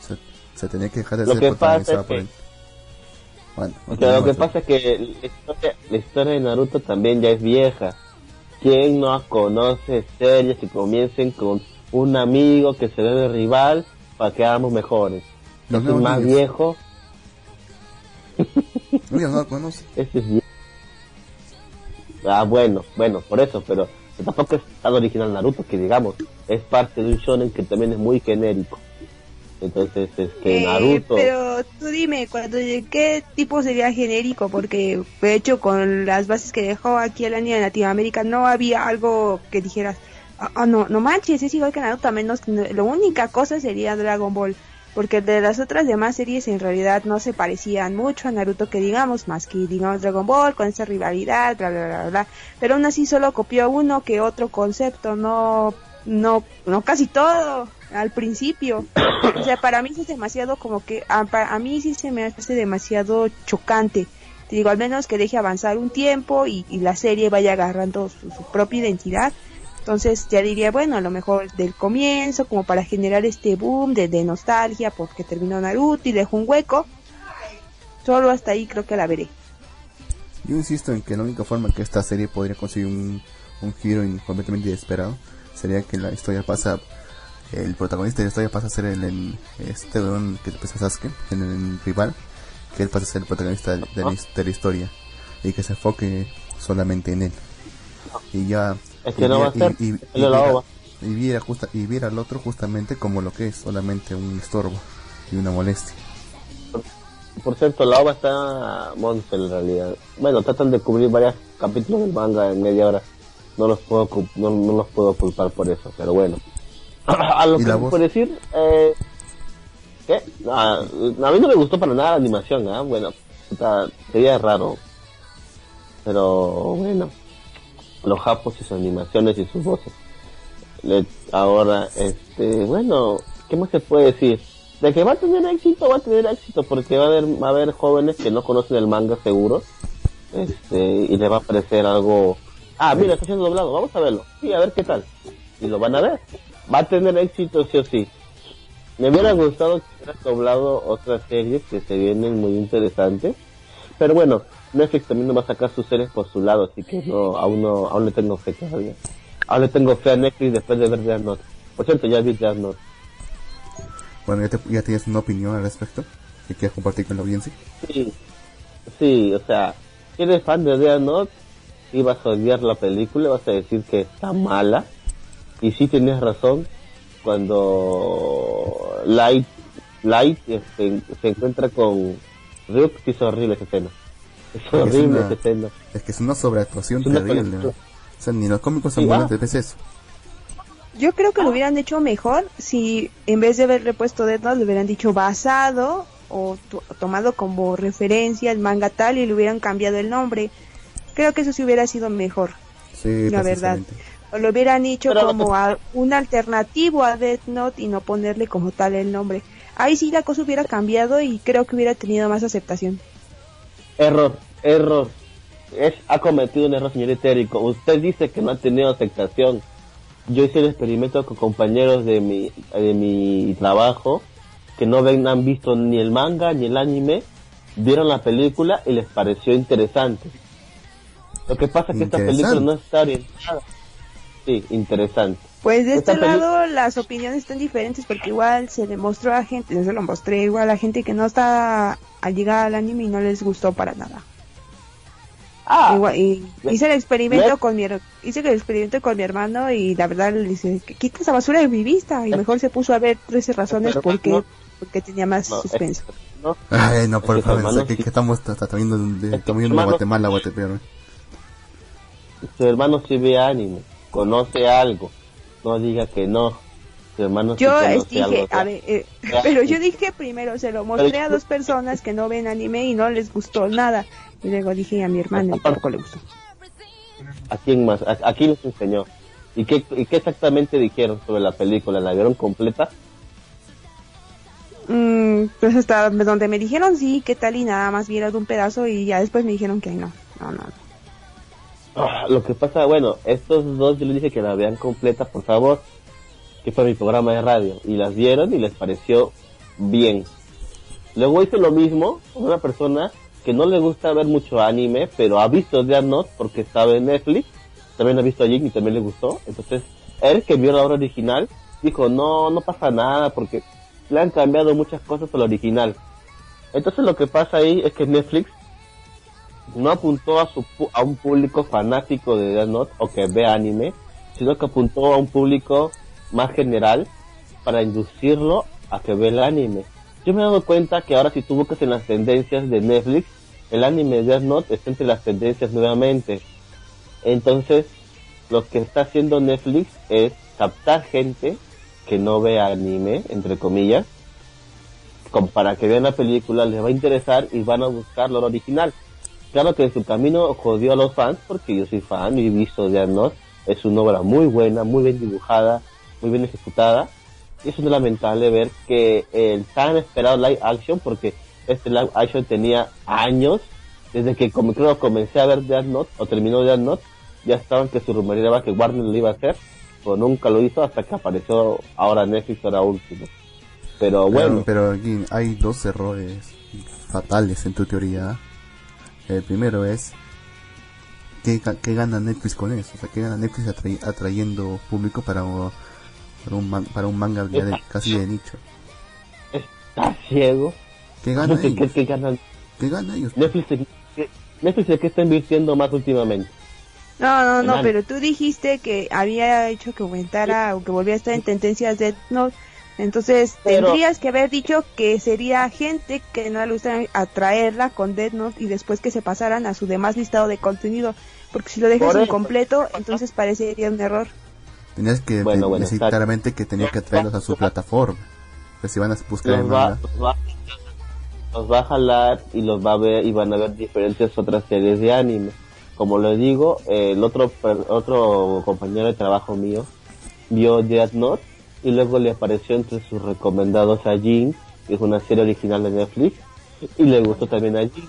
Se, se tenía que dejar de Lo ser que pasa protagonizado es por que- él. Bueno, O sea, lo que pasa es que la historia, la historia de Naruto también ya es vieja. ¿Quién no conoce series que comiencen con un amigo que se ve de rival para que hagamos mejores? Nuevos más niños. viejo, Oye, no lo conoce. ese es viejo. Ah, bueno, bueno, por eso, pero tampoco es tan original Naruto, que digamos, es parte de un shonen que también es muy genérico. Entonces, es que Eh, Naruto... pero tú dime, cuando ¿qué tipo sería genérico? Porque de hecho con las bases que dejó aquí el anime en Latinoamérica no había algo que dijeras, ah no, no manches, es igual que Naruto, a menos la única cosa sería Dragon Ball. Porque de las otras demás series en realidad no se parecían mucho a Naruto que digamos, más que digamos Dragon Ball con esa rivalidad, bla bla bla bla. Pero aún así solo copió uno que otro concepto, no, no, no casi todo al principio. O sea, para mí es demasiado como que, a, pa- a mí sí se me hace demasiado chocante. Te digo, al menos que deje avanzar un tiempo y, y la serie vaya agarrando su propia identidad. Entonces ya diría, bueno, a lo mejor del comienzo, como para generar este boom de, de nostalgia, porque terminó Naruto y dejó un hueco. Solo hasta ahí creo que la veré. Yo insisto en que la única forma que esta serie podría conseguir un, un giro in- completamente inesperado sería que la historia pasa, el protagonista de la historia pasa a ser el, el- este weón que pasa Sasuke, el rival, que él pasa a ser el protagonista de, de la, de la historia y que se enfoque solamente en él. Y ya. Es que y no viera- va a ser, y- la viera- ova. y viera justa, y viera al otro justamente como lo que es, solamente un estorbo y una molestia. Por cierto, la obra está monster en realidad. Bueno, tratan de cubrir varios capítulos del manga en media hora. No los puedo no, no los puedo culpar por eso, pero bueno. a lo ¿Y que puede decir, eh, ¿qué? Ah, a mí no me gustó para nada la animación, ¿ah? Bueno, sería raro. Pero bueno, los japos y sus animaciones y sus voces. Ahora, este, bueno, ¿qué más se puede decir? De que va a tener éxito, va a tener éxito, porque va a haber, va a haber jóvenes que no conocen el manga seguro, este, y le va a parecer algo, ah, mira, está siendo doblado, vamos a verlo, sí, a ver qué tal, y lo van a ver, va a tener éxito sí o sí. Me hubiera gustado que hubiera doblado otras series que se vienen muy interesantes, pero bueno, Netflix también no va a sacar sus series por su lado, así que no, aún no, aún le tengo fe todavía. Aún le tengo fe a Netflix después de ver Death Note. Por cierto, ya vi Death Note. Bueno, ya, te- ya tienes una opinión al respecto que quieres compartir con la audiencia. Sí, sí, o sea, si eres fan de Death Note, y vas a odiar la película, vas a decir que está mala. Y sí tienes razón, cuando Light, Light este, se encuentra con Ryuk, sí es horrible esa escena. Es Es horrible una- esa escena. Es que es una sobreactuación Es una terrible. O sea, ni los cómicos ambulantes ah. ves eso. Yo creo que lo hubieran hecho mejor si en vez de haberle puesto Death Note le hubieran dicho basado o to- tomado como referencia el manga tal y le hubieran cambiado el nombre. Creo que eso sí hubiera sido mejor, Sí, la verdad. O lo hubieran hecho Pero- como a- un alternativo a Death Note y no ponerle como tal el nombre. Ahí sí la cosa hubiera cambiado y creo que hubiera tenido más aceptación. Error, error. Es, ha cometido un error, señor Etérico. Usted dice que no ha tenido aceptación. Yo hice el experimento con compañeros de mi, de mi trabajo que no ven, han visto ni el manga ni el anime, vieron la película y les pareció interesante. Lo que pasa es que esta película no está orientada. Sí, interesante. Pues de este lado las opiniones están diferentes porque igual se le mostró a gente, yo se lo mostré igual a gente que no está al llegar al anime y no les gustó para nada. Ah, Igual- y me- hice el experimento me- con mi her- hice el experimento con mi hermano y la verdad le dice que quita esa basura de mi vista y mejor se puso a ver 13 razones Pero, porque no. porque tenía más no, suspenso. es- no, Ay, no, por favor, que, sí- que estamos tratando de, de Guatemala a Guatepeor. su hermano sí ve anime, conoce algo, no diga que no. Su hermano Yo dije, algo, a ver, eh, pero yo dije primero, se lo mostré a dos personas que no ven anime y no les gustó nada. Y luego dije a mi hermano y tampoco le gustó. ¿A quién más? ¿A, a quién les enseñó? ¿Y qué, ¿Y qué exactamente dijeron sobre la película? ¿La vieron completa? Mm, pues hasta donde me dijeron sí, qué tal y nada más vieron un pedazo y ya después me dijeron que no, no, no. Ah, lo que pasa, bueno, estos dos yo les dije que la vean completa, por favor, que fue mi programa de radio, y las vieron y les pareció bien. Luego hice lo mismo con una persona que no le gusta ver mucho anime, pero ha visto Death Note porque estaba en Netflix, también ha visto a y también le gustó, entonces él que vio la obra original dijo, no, no pasa nada porque le han cambiado muchas cosas al original. Entonces lo que pasa ahí es que Netflix no apuntó a, su, a un público fanático de Death Note o que ve anime, sino que apuntó a un público más general para inducirlo a que ve el anime. Yo me he dado cuenta que ahora si tú buscas en las tendencias de Netflix, el anime de Death Note está entre las tendencias nuevamente. Entonces, lo que está haciendo Netflix es captar gente que no ve anime, entre comillas, para que vean la película, les va a interesar y van a buscar lo original. Claro que en su camino jodió a los fans, porque yo soy fan y he visto Death Note. Es una obra muy buena, muy bien dibujada, muy bien ejecutada. Y es muy lamentable ver que el tan esperado live action, porque este live action tenía años, desde que como creo comencé a ver Death Note, o terminó Death Note, ya estaban que se rumoreaba que Warner lo iba a hacer, pero nunca lo hizo hasta que apareció ahora Netflix, ahora último. Pero bueno, Pero, pero aquí hay dos errores fatales en tu teoría. El primero es ¿qué, qué gana Netflix con eso? O sea, ¿qué gana Netflix atrayendo público para, para, un, man- para un manga ya de- casi de nicho? está ciego. ¿Qué gana ¿Qué, qué, ellos? qué ganan? ¿Qué gana ellos? Netflix, ¿en qué- Netflix ¿en qué está invirtiendo más últimamente? No, no, no, pero tú dijiste que había hecho que aumentara o que volviera a estar en tendencias de Note. Entonces Pero- tendrías que haber dicho que sería gente que no le gusta atraerla con Death Note y después que se pasaran a su demás listado de contenido. Porque si lo dejas incompleto, entonces parecería un error. Tenías que Bueno, decir está- claramente que tenía que atraerlos a su plataforma. Pues si van a buscar Los va, los, va, los va a jalar y los va a ver y van a ver diferentes otras series de anime. Como les digo, el otro otro compañero de trabajo mío vio Death Note y luego le apareció entre sus recomendados a Jin, que es una serie original de Netflix, y le gustó también a Jin.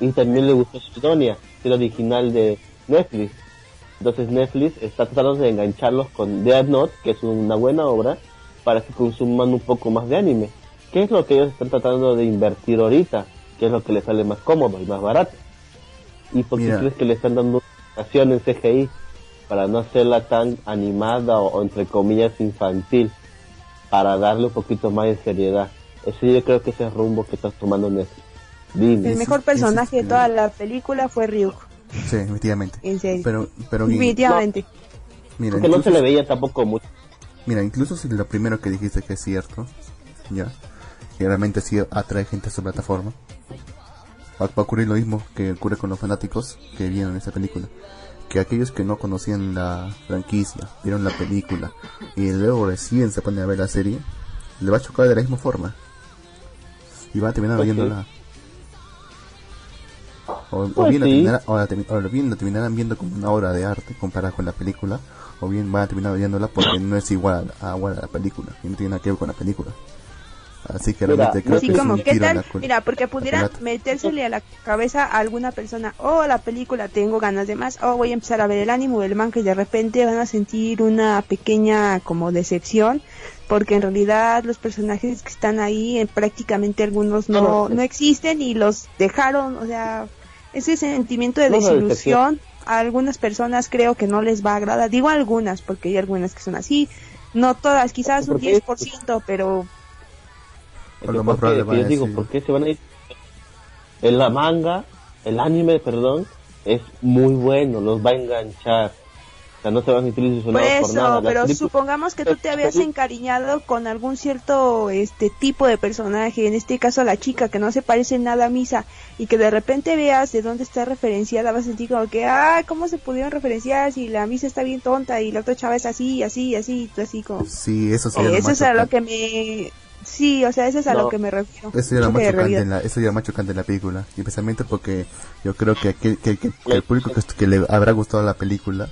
Y también le gustó Sidonia, serie original de Netflix. Entonces Netflix está tratando de engancharlos con Death Note, que es una buena obra, para que consuman un poco más de anime. ¿Qué es lo que ellos están tratando de invertir ahorita? ¿Qué es lo que les sale más cómodo y más barato? ¿Y por qué Mira. crees que le están dando acción en CGI? Para no hacerla tan animada o, o entre comillas infantil, para darle un poquito más de seriedad. Ese yo creo que ese es el rumbo que está tomando Netflix. Dime. El mejor personaje de toda la película fue Ryuk, Sí, efectivamente. en serio. Pero, pero Definitivamente. mira, Porque no se incluso, le veía tampoco mucho. mira, incluso si lo primero que dijiste que es cierto, ya, que realmente sí atrae gente a su plataforma, va, va a ocurrir lo mismo que ocurre con los fanáticos que vieron esta película. Que aquellos que no conocían la franquicia, vieron la película y luego recién se ponen a ver la serie, le va a chocar de la misma forma. Y van a terminar Pues oyéndola. O, o Pues bien, la sí. o la o bien la terminarán viendo como una obra de arte comparada con la película, o bien van a terminar oyéndola porque no es igual a, a, igual a la película, y no tiene nada que ver con la película. Así que Mira, realmente creo Así que es un ¿qué tiro la Mira, porque pudieran culata. metérsele a la cabeza a alguna persona, oh, la película, tengo ganas de más, oh, voy a empezar a ver el ánimo del manga y de repente van a sentir una pequeña como decepción, porque en realidad los personajes que están ahí, eh, prácticamente algunos no, No, no. existen y los dejaron, o sea, ese sentimiento de desilusión a algunas personas creo que no les va a agradar. Digo algunas, porque hay algunas que son así. No todas, quizás un ¿Por qué? 10%, pero Por lo digo, ¿por qué se van a ir? En la manga, el anime, perdón, es muy bueno, los va a enganchar. O sea, no se van a sentir por eso, nada. Pero supongamos que tú te habías encariñado con algún cierto este tipo de personaje, en este caso la chica que no se parece nada a Misa y que de repente veas de dónde está referenciada, vas a sentir como que, ah, ¿cómo se pudieron referenciar si la Misa está bien tonta y la otra chava es así, así, así, y tú así como... Sí, eso sería Eh, lo eso es a lo que me... Sí, o sea, eso es a No. lo que me refiero. Eso lo más chocante en la, eso lo más chocante en la película. Y especialmente porque yo creo que, que, que- que- que el público que, que le habrá gustado la película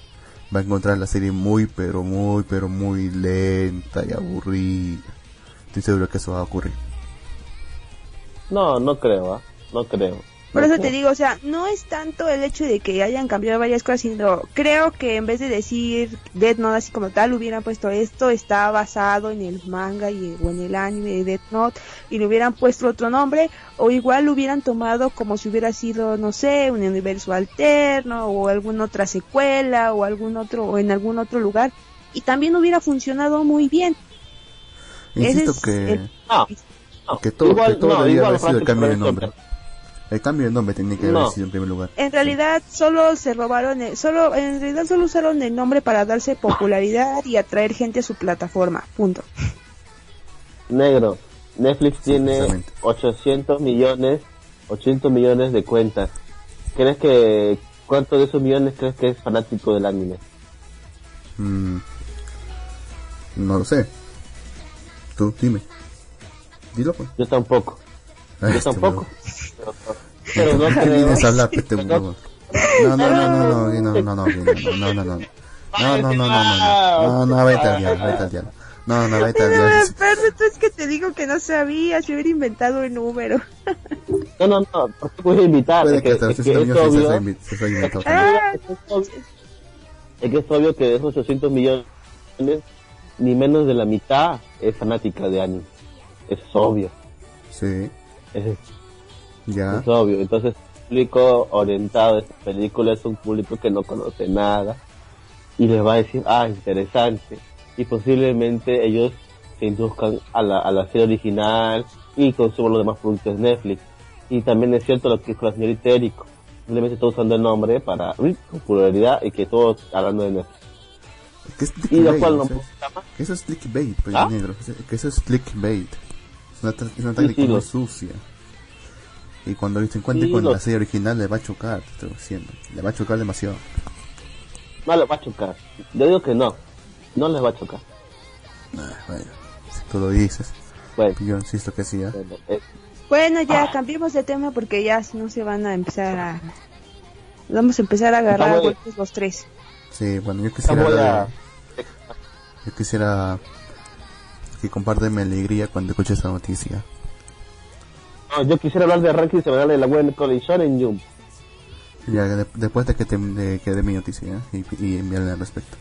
va a encontrar la serie muy, pero muy, pero muy lenta y aburrida. Estoy seguro que eso va a ocurrir. No, no creo, ¿ah? No creo. Por eso te digo, o sea, no es tanto el hecho de que hayan cambiado varias cosas, sino creo que en vez de decir Death Note así como tal, hubieran puesto esto está basado en el manga y, o en el anime de Death Note y le hubieran puesto otro nombre o igual lo hubieran tomado como si hubiera sido, no sé, un universo alterno o alguna otra secuela o algún otro o en algún otro lugar y también hubiera funcionado muy bien. Ese Insisto es que, el- No, no, que todo, igual, que todo no, igual haber sido el cambio de nombre. El cambio de nombre tenía que No. haber sido en primer lugar. En realidad solo se robaron, el- solo en realidad solo usaron el nombre para darse popularidad y atraer gente a su plataforma. Punto. Negro. Netflix tiene precisamente. 800 millones, 800 millones de cuentas. ¿Crees que cuánto de esos millones crees que es fanático del anime? Mm, no lo sé. Tú, dime. Dilo pues. Yo tampoco. Ay, Yo este tampoco. Pero no ¿Qué creo. vienes a hablar? No, no, no, no, no, no, no, no, no, no, no, no, no, no, no, no, no, no, no, no, vete al diablo, vete al diablo. No, no, vete al diablo. Pero es que te digo que no sabía, se hubiera inventado el número. No, no, no. ¿Por qué a invitar? Puede Es que que, que es se se inventado Es también. Ah. que es obvio- es que es obvio que de esos 800 millones, ni menos de la mitad es fanática de anime. Es obvio. Sí, Es, ya. es obvio. Entonces, el público orientado a esta película es un público que no conoce nada y les va a decir, ah, interesante. Y posiblemente ellos se induzcan a la, a la serie original y consuman los demás productos de Netflix. Y también es cierto lo que dijo la señorita Erico. Simplemente está usando el nombre para uy, popularidad y que todos hablando de Netflix. ¿Qué es Y lo clickbait? cual no O sea, gusta más. que eso es clickbait, pues, ¿Ah? negro. Que eso es clickbait. Es una, una Sí, táctica sí, muy lo- sucia. Y cuando se encuentre Sí, con lo- la serie original le va a chocar, te estoy diciendo. Le va a chocar demasiado. No les va a chocar. Yo digo que no. No les va a chocar. Ah, bueno, si tú lo dices. Bueno, Yo insisto que sí, ¿ah? bueno, eh, Bueno, ya cambiemos de tema porque ya si no se van a empezar a... Vamos a empezar a agarrar golpes los tres. Sí, bueno, yo quisiera de- Yo quisiera que comparten mi alegría cuando escuche esta noticia. no, yo quisiera hablar de ranking semanal de la web Collision en Jump. Ya, de- después de que te de, que dé mi noticia ¿eh? y, y enviarle al respecto.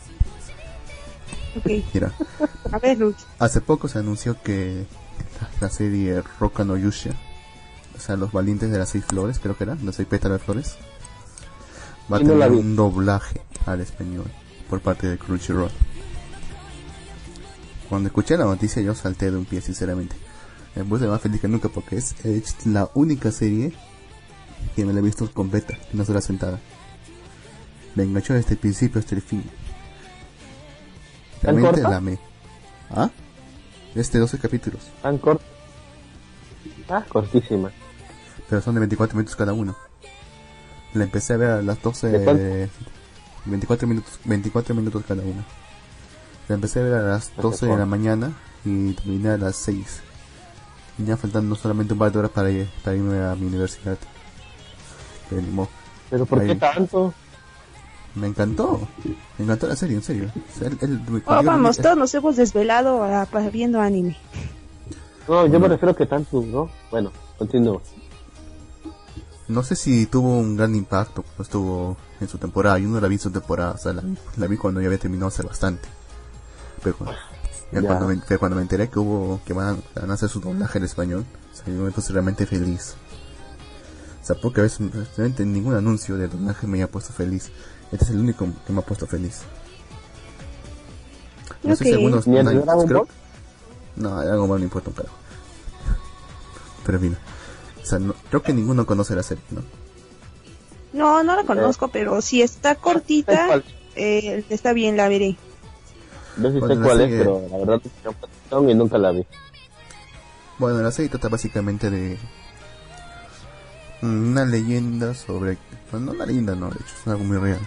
Ok, Mira, a ver, Luch. hace poco se anunció que la, la serie Roca no Yusha, o sea, los valientes de las seis flores, creo que era, las seis pétalas de flores, va a no tener un doblaje al español por parte de Crunchyroll. Cuando escuché la noticia yo salté de un pie, sinceramente. Me puse más feliz que nunca porque es, es la única serie que me la he visto completa, en una sola sentada. Me enganchó desde el principio hasta el fin. ¿Tan Realmente corta? la amé. ¿Ah? Este 12 capítulos, Tan corto. Ah, cortísima. pero son de 24 minutos cada uno. La empecé a ver a las 12 ¿De cuánto? 24 minutos 24 minutos cada uno. La empecé a ver a las 12 de la mañana y terminé a las 6. Ya faltando solamente un par de horas para, ir- para irme a mi universidad. Pero ni modo. Pero ¿por qué tanto? Me encantó. Me encantó la serie, en serio. O sea, el- el- Oh, vamos, todos nos hemos desvelado ah, pa- viendo anime. No, yo me refiero que tanto, ¿no? Bueno, continúo. No sé si tuvo un gran impacto cuando estuvo en su temporada. Yo no la vi en su temporada, o sea, la, la vi cuando ya había terminado hace bastante. Pero, cu- ya Ya. Cuando, me, pero cuando me enteré que hubo que van a, van a hacer su doblaje en español, o sea, yo me puse realmente feliz. O sea, pocas veces, realmente ningún anuncio de doblaje me haya puesto feliz. Este es el único que me ha puesto feliz. No sé Ok. si algunos... ¿Ni el Dragon creo- Ball? No, Dragon Ball no importa un carajo. Pero mira, o sea, no- creo que ninguno conoce la serie, ¿no? No, no la conozco, pero si está cortita, eh, está bien, la veré. No sé Bueno, cuál es, pero la verdad y nunca la vi. Bueno, la serie trata básicamente de una leyenda sobre, bueno, no una leyenda, no, de hecho es algo muy real.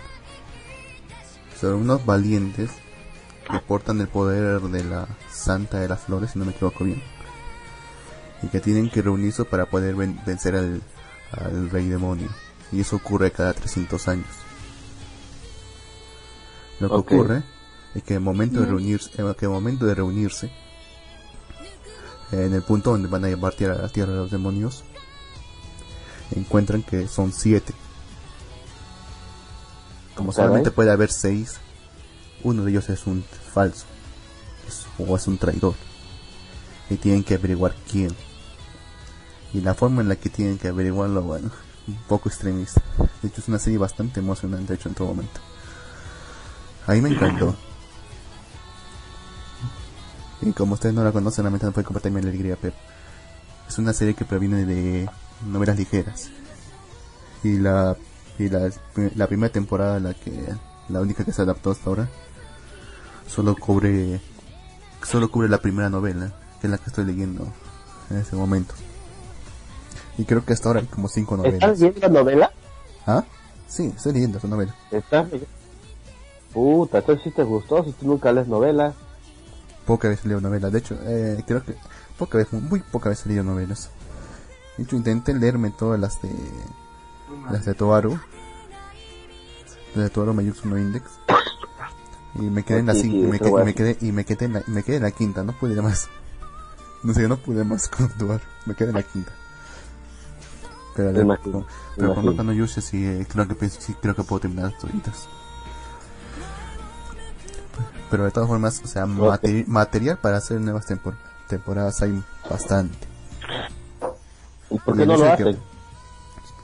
Sobre unos valientes que portan el poder de la Santa de las Flores, si no me equivoco bien. Y que tienen que reunirse para poder ven- vencer al, al rey demonio. Y eso ocurre cada 300 años. Lo que ocurre es que en el momento de reunirse, en que el momento de reunirse, en el punto donde van a llevar tierra a la tierra de los demonios, encuentran que son siete. Como solamente puede haber seis, uno de ellos es un falso, es- o es un traidor. Y tienen que averiguar quién. Y la forma en la que tienen que averiguarlo, bueno, un poco extremista. De hecho, es una serie bastante emocionante, de hecho, en todo momento. A mí me encantó. Y como ustedes no la conocen, realmente no pueden compartir mi alegría, pero es una serie que proviene de novelas ligeras. Y la y la, la primera temporada, la que la única que se adaptó hasta ahora, solo cubre solo cubre la primera novela, que es la que estoy leyendo en ese momento. Y creo que hasta ahora hay como cinco ¿Estás novelas. viendo la novela? ¿Ah? Sí, estoy leyendo esa novela. ¿Estás leyendo? Puta, entonces sí te gustó, si tú nunca lees novelas. Poca vez leo novelas, de hecho, eh, creo que poca vez, muy poca vez he leído novelas. De hecho, intenté leerme todas las de las de Toaru, las de Toaru Mayutsu no Index, y me quedé en la cinco, y me quedé, y me quedé y me quedé en la, y me quedé en la quinta, no pude más. No sé, no pude más con Toaru, me quedé en la quinta. Pero, imagino, pero con imagino. Loca no Yusha sí, eh, creo que pienso- sí creo que puedo terminar las toditas. Pero de todas formas, o sea, materi- material para hacer nuevas tempor- temporadas hay bastante. ¿Y por qué no lo que-?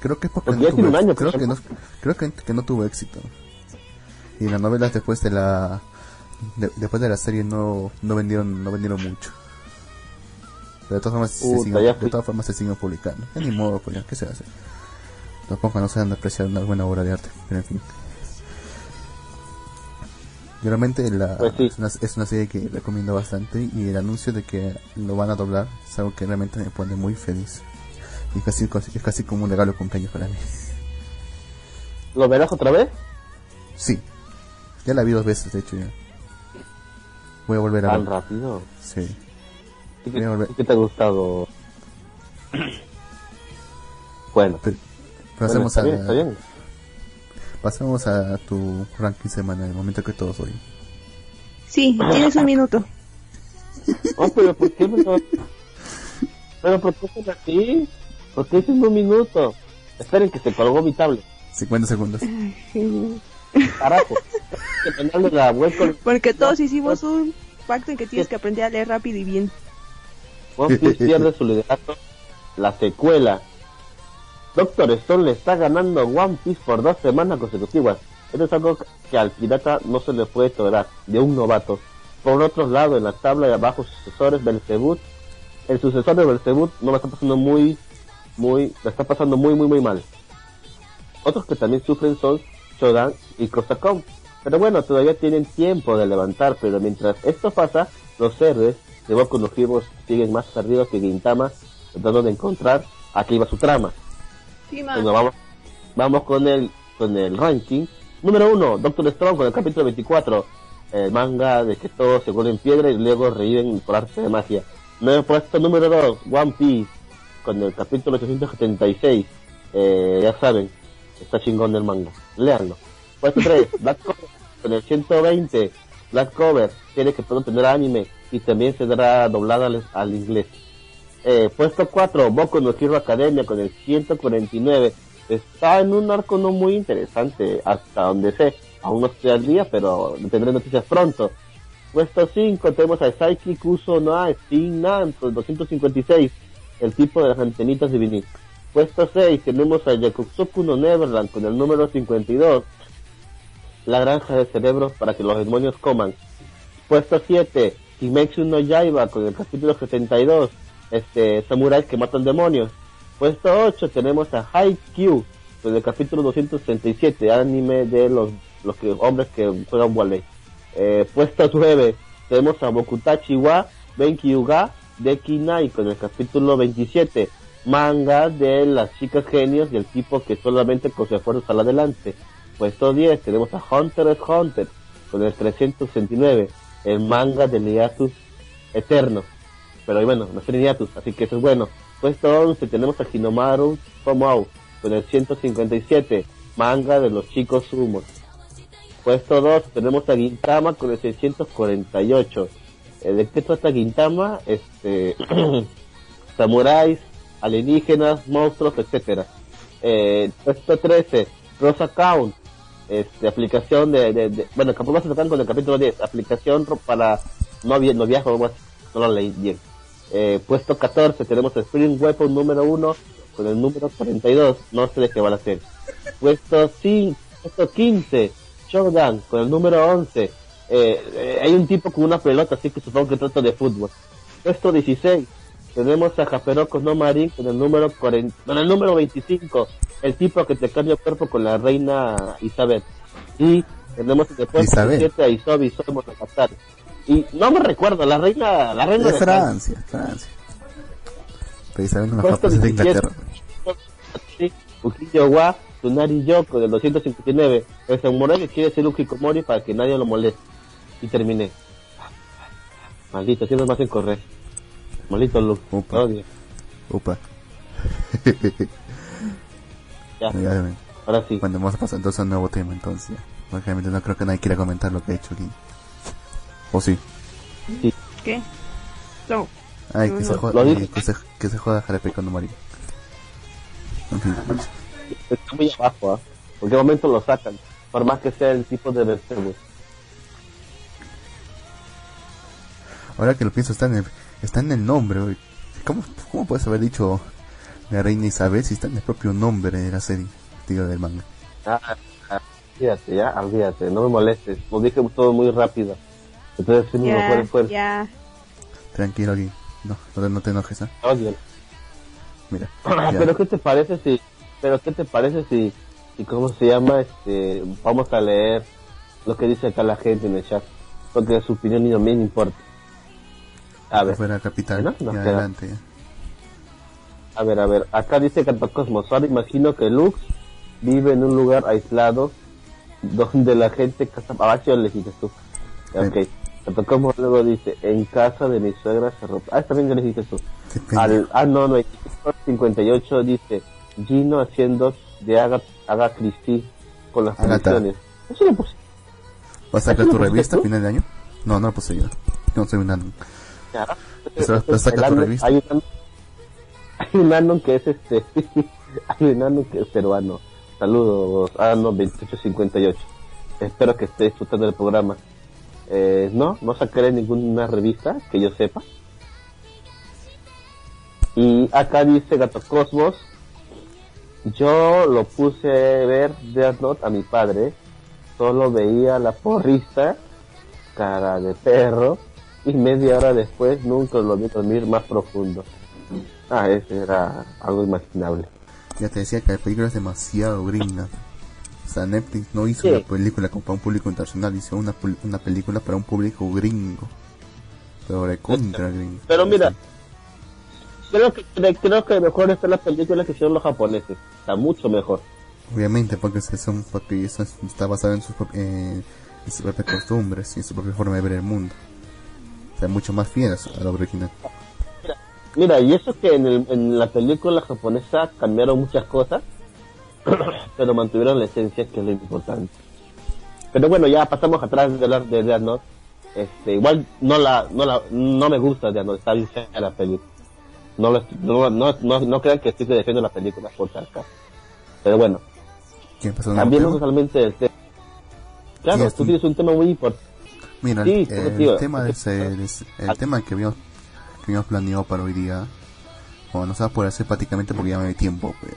Creo que es porque Porque no tuvo tiene un año, creo que no, creo que, que no tuvo éxito. Y las novelas después de la de- después de la serie no no vendieron no vendieron mucho. Pero de todas formas se siguen, de todas formas se siguen publicando. Ni modo, pues ya, ¿qué se hace? Tampoco no se han de apreciar una buena obra de arte, pero en fin. Realmente la, Pues sí. es, una, es una serie que recomiendo bastante y el anuncio de que lo van a doblar es algo que realmente me pone muy feliz. Y casi, casi- es casi como un regalo de cumpleaños para mí. ¿Lo verás otra vez? Sí, ya la vi dos veces, de hecho ya. Voy a volver a Tan rápido. Sí. ¿Y qué, volver. y qué te ha gustado? Bueno, Pero, bueno, pasemos, está a, bien, está bien. Pasemos a tu ranking semanal, el momento que todos hoy. Sí, tienes un minuto. Oh, pero ¿por qué me lo... Pero ¿por qué es así? ¿Por qué hicimos un minuto? Esperen que se colgó mi tablet. 50 segundos. Carajo. la. Porque todos hicimos un pacto en que tienes que aprender a leer rápido y bien. One Piece pierde su liderato. La secuela. Doctor Stone le está ganando One Piece por dos semanas consecutivas. Esto es algo que al pirata no se le puede tolerar, de un novato. Por otro lado, en la tabla de abajo, sucesores Belzebut. El sucesor de Belzebut no lo está pasando muy, muy, lo está pasando muy, muy, muy mal. Otros que también sufren son Shodan y Kosakon. Pero bueno, todavía tienen tiempo de levantar, pero mientras esto pasa, los héroes de Boku no Heroes siguen más perdidos que Gintama, tratando de encontrar a qué iba su trama. Bueno, vamos, vamos con el, con el ranking. Número 1, Doctor Strong con el capítulo 24. El manga de que todos se vuelven piedra y luego reviven por arte de magia. Nuevo puesto número 2, One Piece con el capítulo 876. Eh, ya saben, está chingón el manga. Leanlo. Puesto 3, Black Cover con el 120. Black Cover tiene que pronto tener anime y también se dará doblada al, al inglés. Eh, puesto 4, Boku no Hero Academia con el 149. Está en un arco no muy interesante, hasta donde sé. Aún no estoy al día, pero tendré noticias pronto. Puesto 5, tenemos a Saiki Kuso A, Shin Nan con 256. El tipo de las antenitas de. Puesto 6, tenemos a Yakutsuku no Neverland con el número 52. la granja de cerebros para que los demonios coman. Puesto 7, Kimetsu no Yaiba con el capítulo 72, este, samuráis que matan demonios. Puesto 8 tenemos a Haikyuu con el capítulo 237, anime de los, los que, hombres que juegan volley. Eh, puesto 9 tenemos a Bokutachi wa Benkyuga de Kinai con el capítulo 27, manga de las chicas genios y el tipo que solamente con su esfuerzo sale adelante. Puesto 10 tenemos a Hunter x Hunter con el 369, el manga de Liatus Eterno. Pero bueno, no es Liatus, así que eso es bueno. Puesto 11 tenemos a Hinomaru Tomou con el 157, manga de los chicos sumos. Puesto 2 tenemos a Gintama con el 648. Eh, ¿De qué trata Gintama? Este, samuráis, alienígenas, monstruos, etcétera. Eh, puesto 13, Rosa Count, este, aplicación de, bueno, capaz se tocan con el capítulo 10, aplicación para no, no viajo, no lo leí bien. Eh, puesto 14 tenemos el Spring Weapon número 1 con el número 42, no sé de qué van a hacer. Puesto, 5, puesto 15, Shogun con el número 11. Eh, eh, hay un tipo con una pelota, así que supongo que trata de fútbol. Puesto 16, tenemos a Japerocco no Marín con el número 40, con el número 25, el tipo que te cambia el cuerpo con la reina Isabel. Y tenemos Isabel. 17 a Isobi Isobi Monogatari. Y no me recuerdo, la reina, la reina De de Francia, Francia. Pero Isabel no Puesto es de 17. Inglaterra. Ukiyo wa Tsunari Yoko del 259. El samurai que quiere ser un hikomori para que nadie lo moleste. Y terminé. Maldito, siempre me hacen correr. Maldito Luke. Upa. Odio. Upa. Ya, ahora sí. Bueno, vamos a pasar entonces a un nuevo tema entonces. Porque realmente no creo que nadie quiera comentar lo que ha hecho aquí. ¿O sí? ¿Qué? No. Ay, que, no. se joda, Lo que, se, que se joda Jarepe con Mario. En fin. Está muy abajo, ¿ah? ¿Por qué momento lo sacan? Por más que sea el tipo de Berserker. Ahora que lo pienso, está en el, está en el nombre. ¿Cómo, ¿Cómo puedes haber dicho la reina Isabel si está en el propio nombre de la serie? Digo, del manga. Ah, ah, olvídate, ya, olvídate, no me molestes. Lo dije todo muy rápido. Entonces, sí, me mejor Ya, esfuerzo. ya. Tranquilo aquí. No, no te, no te enojes, ¿ah? Odio. Mira. Ah, pero qué te parece si pero qué te parece si si cómo se llama este vamos a leer lo que dice acá la gente en el chat porque su opinión ni a mí me importa a ver fuera capital. Nos ya adelante. ya. a ver a ver acá dice Catacosmos ahora imagino que Lux vive en un lugar aislado donde la gente caza ah sí, le dijiste tú ok Catacosmos luego dice en casa de mi suegra se rompe ah está bien ya le dijiste tú. Al, ah, no, no, 58 dice Gino haciendo de Agatha, Agatha Christie con las Agatha. predicciones. Eso lo puse. ¿Vas a sacar ¿Eso tu revista a final de año? No, no lo puse yo. No soy un nano. Ya. Pero- pero saca El tu revista. Hay un, hay un ano que es este. hay un ano que es peruano. Saludos, ano 2858. Espero que esté disfrutando del programa. Eh, no, no sacaré ninguna revista que yo sepa. Y acá dice Gato Cosmos. Yo lo puse a ver Death Note a mi padre. Solo veía la porrista, cara de perro, y media hora después nunca lo vi dormir más profundo. Ah, ese era algo imaginable. Ya te decía que la película es demasiado gringa. O sea, Netflix no hizo Sí. una película para un público internacional, hizo una, una película para un público gringo. Pero de contra gringo. Pero mira, creo que creo que mejor está la película que hicieron los japoneses. Está mucho mejor. Obviamente, porque, son, porque eso es- está basado en sus, eh, en sus propias costumbres y en su propia forma de ver el mundo. O sea, mucho más fiel a su- a lo original. Mira, y eso que en, el- en la película japonesa cambiaron muchas cosas, pero mantuvieron la esencia que es lo importante. Pero bueno, ya pasamos atrás de hablar de Death Note. Este, igual no la, no la, no me gusta Death Note, está bien fea la película. No, lo, no, no, no, no crean que estoy defendiendo la película por acaso. Pero bueno, ¿Quién pasó también tema? totalmente del tema. Claro, tú tienes un tema muy importante. Mira, Sí, el, el tema es el, es el tema que habíamos, que habíamos planeado para hoy día. Bueno, no se va a poder hacer prácticamente porque ya no hay tiempo. Pues.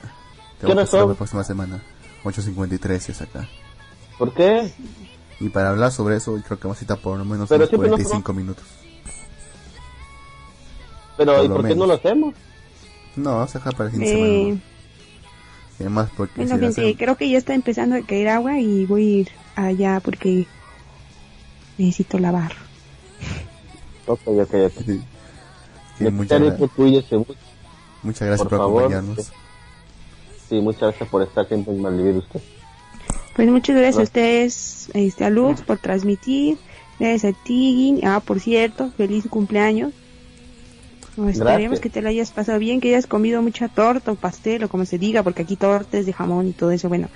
¿Qué hora hacerlo son? la próxima semana. 8.53 es acá. ¿Por qué? Y para hablar sobre eso, creo que vamos a estar por lo menos unos siempre nos 45 minutos. Pero, Por ¿y por qué menos. no lo hacemos? No, vamos a dejar para el fin de Eh, semana. Y además, porque bueno, si gente, hacemos- creo que ya está empezando a caer agua y voy a ir allá porque necesito lavar. Ok, ok, ok. Sí. Sí, muchas, gra- muchas gracias por por, favor. Sí, muchas gracias por estar siempre en Malvivir usted. Pues muchas gracias a ustedes, este, a Lux, por transmitir. Gracias a ti. Ah, por cierto, feliz cumpleaños. Esperemos Gracias. que te lo hayas pasado bien, que hayas comido mucha torta o pastel o como se diga, porque aquí torta es de jamón y todo eso. Bueno,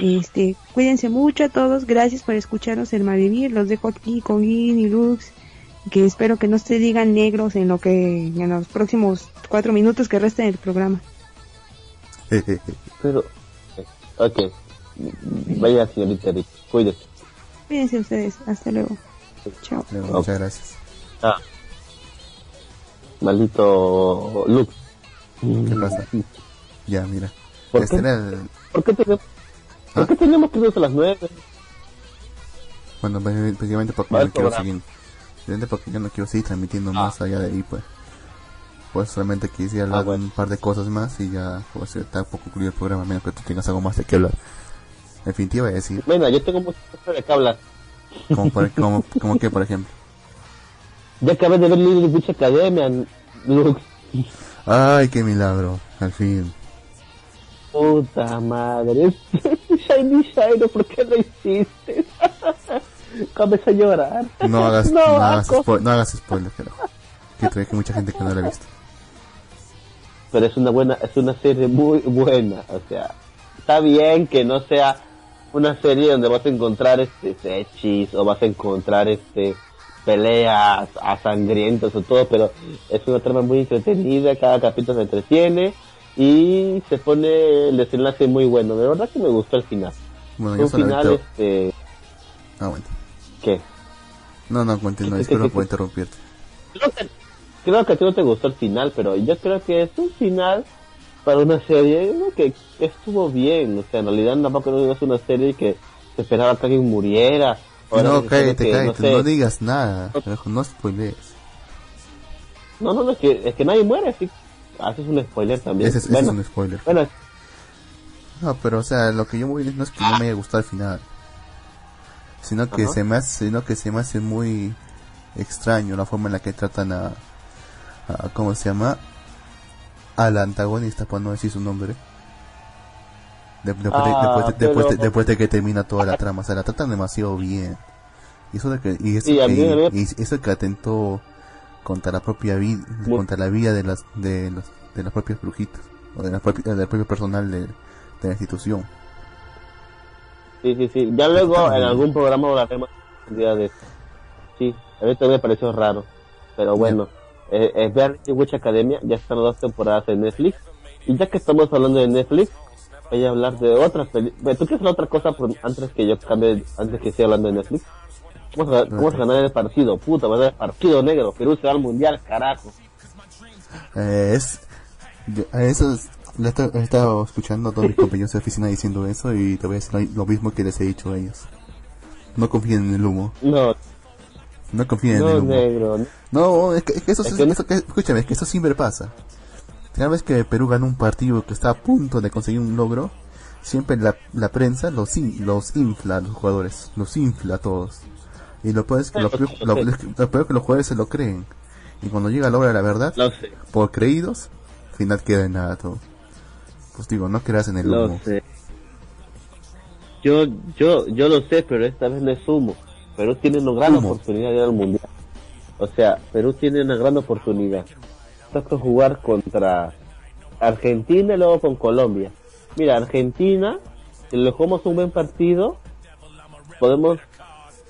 este, cuídense mucho a todos. Gracias por escucharnos en Malvivir. Los dejo aquí con Gin y Lux. Que espero que no se digan negros en lo que en los próximos cuatro minutos que resten del programa. Pero, ok. Vaya, señorita Eric, cuídese. Cuídense ustedes. Hasta luego. Chao. Muchas gracias. Ah. Maldito Luke. ¿Qué pasa? Ya, mira. ¿Por Este qué? era el- ¿Por qué tenemos, ¿Ah? ¿por qué tenemos que irnos a las nueve? Bueno, pues, precisamente porque no quiero seguir. Precisamente porque yo no quiero seguir transmitiendo Ah. más allá de ahí, pues. Pues solamente quisiera hablar Ah, bueno. un par de cosas más y ya, pues, está un poco concluido el programa, menos que tú tengas algo más de qué hablar. En fin, te iba a decir, Bueno, yo tengo mucho de qué hablar. como, por, como, como que, por ejemplo. Ya acabé de ver Little Witch Academia, Luke. Ay, qué milagro, al fin. Puta madre. Shiny Shiny, ¿por qué lo hiciste? Comienza a llorar. No hagas, No, no, hagas, spo- no hagas spoiler, pero que que mucha gente que no la ha visto. Pero es una buena, es una serie muy buena, o sea, está bien que no sea una serie donde vas a encontrar este sechis o vas a encontrar este peleas a sangrientos o todo, pero es una trama muy entretenida, cada capítulo se entretiene y se pone el desenlace muy bueno, de verdad que me gustó el final. Bueno, un final este Ah, bueno. ¿qué? No, no, continúa, ¿Qué, qué, disculpa qué, por qué? interrumpirte. que, creo que a ti no te gustó el final, pero yo creo que es un final para una serie ¿no? que, que estuvo bien. O sea, en realidad tampoco no es una serie que se esperaba que alguien muriera. No, cállate, que, cállate, sé. no digas nada, no spoilees. No, no, no, es que, es que nadie muere, así haces un spoiler también. Ese es, ese bueno, es un spoiler. bueno, No, pero o sea, lo que yo voy a decir no es que no me haya gustado el final, sino que Ajá. se me hace, sino que se me hace muy extraño la forma en la que tratan a, a ¿cómo se llama? Al antagonista, para no decir su nombre. De- después, de, Ah, después, de, después, de, pero- después de que termina toda la trama, o sea, la tratan demasiado bien. Y eso de que, y eso, Sí, que- me- y eso que atentó contra la propia vida, contra la vida de las, de los, de las propias brujitas, o de la propia- del propio personal de, la institución. sí, sí, sí. Ya luego en algún programa hablaremos de eso. Sí, a mí también me pareció raro. Pero bueno, eh, eh, vean Witch Academia, ya están las dos temporadas en Netflix. Y ya que estamos hablando de Netflix, voy a hablar de otras películas. ¿Tú quieres hablar otra cosa por- antes que yo cambie, antes que siga hablando de Netflix? Vamos a, vamos a ganar el partido, puta, va a ganar el partido negro. Perú se va al mundial, carajo. Eh, es, yo- a eso es- le he esta- he estado escuchando a todos mis compañeros de oficina diciendo eso y te voy a decir lo mismo que les he dicho a ellos. No confíen en el humo, No, no confíen en el humo. negro. no. Es que, es que eso, Es que eso que- escúchame, es que eso siempre pasa. Cada vez que Perú gana un partido que está a punto de conseguir un logro, siempre la, la prensa los, in- los infla a los jugadores, los infla a todos. Y lo peor es que, lo, peor- lo- lo peor es que los jugadores se lo creen. Y cuando llega la hora de la verdad, por creídos, al final queda en nada todo. Pues digo, no creas en el humo. Yo, yo, yo lo sé, pero esta vez no es humo. Perú tiene una gran Humo. oportunidad de ir al mundial. O sea, Perú tiene una gran oportunidad. Toca jugar contra Argentina y luego con Colombia. Mira, Argentina, si le jugamos un buen partido, podemos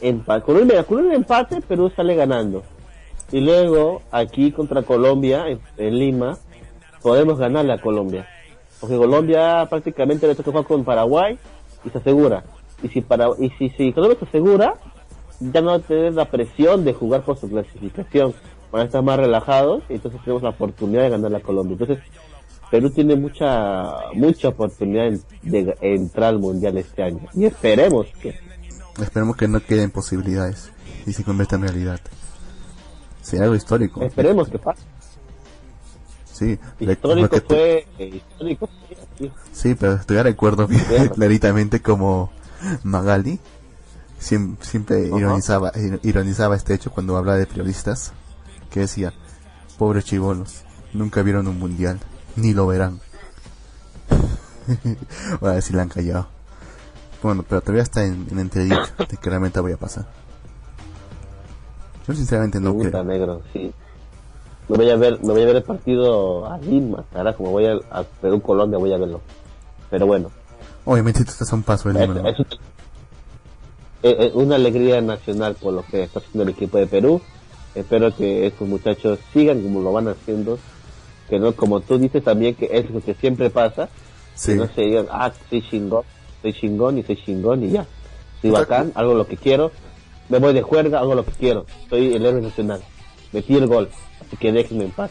empatar. Con un, mira, con un empate, Perú sale ganando. Y luego, aquí contra Colombia, en, en Lima, podemos ganarle a Colombia. Porque Colombia prácticamente le toca jugar con Paraguay y se asegura. Y si, para, y si, si Colombia se asegura, ya no va a tener la presión de jugar por su clasificación. Van a estar más relajados y entonces tenemos la oportunidad de ganar a Colombia. Entonces, Perú tiene mucha mucha oportunidad de entrar al mundial este año y esperemos que esperemos que no queden posibilidades y se convierta en realidad. Sería algo histórico. Esperemos que pase. Sí, histórico fue eh, histórico. Sí, pero todavía recuerdo bien, claritamente como Magali siempre, ironizaba, ironizaba este hecho cuando hablaba de periodistas, que decía, pobres chivolos, nunca vieron un mundial, ni lo verán. Ahora sí la han callado. Bueno, pero todavía está en, en entredicho de que realmente voy a pasar. Yo sinceramente no creo. negro, sí. Me voy a ver, me voy a ver el partido a Lima, carajo, me voy a, a Perú Colombia, voy a verlo. Pero bueno. Obviamente tú estás a un paso del número. Es, es, una alegría nacional por lo que está haciendo el equipo de Perú. Espero que estos muchachos sigan como lo van haciendo. Que no, como tú dices también, que es lo que siempre pasa. Sí. Que no se digan, ah, soy chingón, soy chingón y soy chingón y ya. Soy bacán, hago lo que quiero me voy de juerga, hago lo que quiero, soy el héroe nacional, metí el gol, así que déjenme en paz.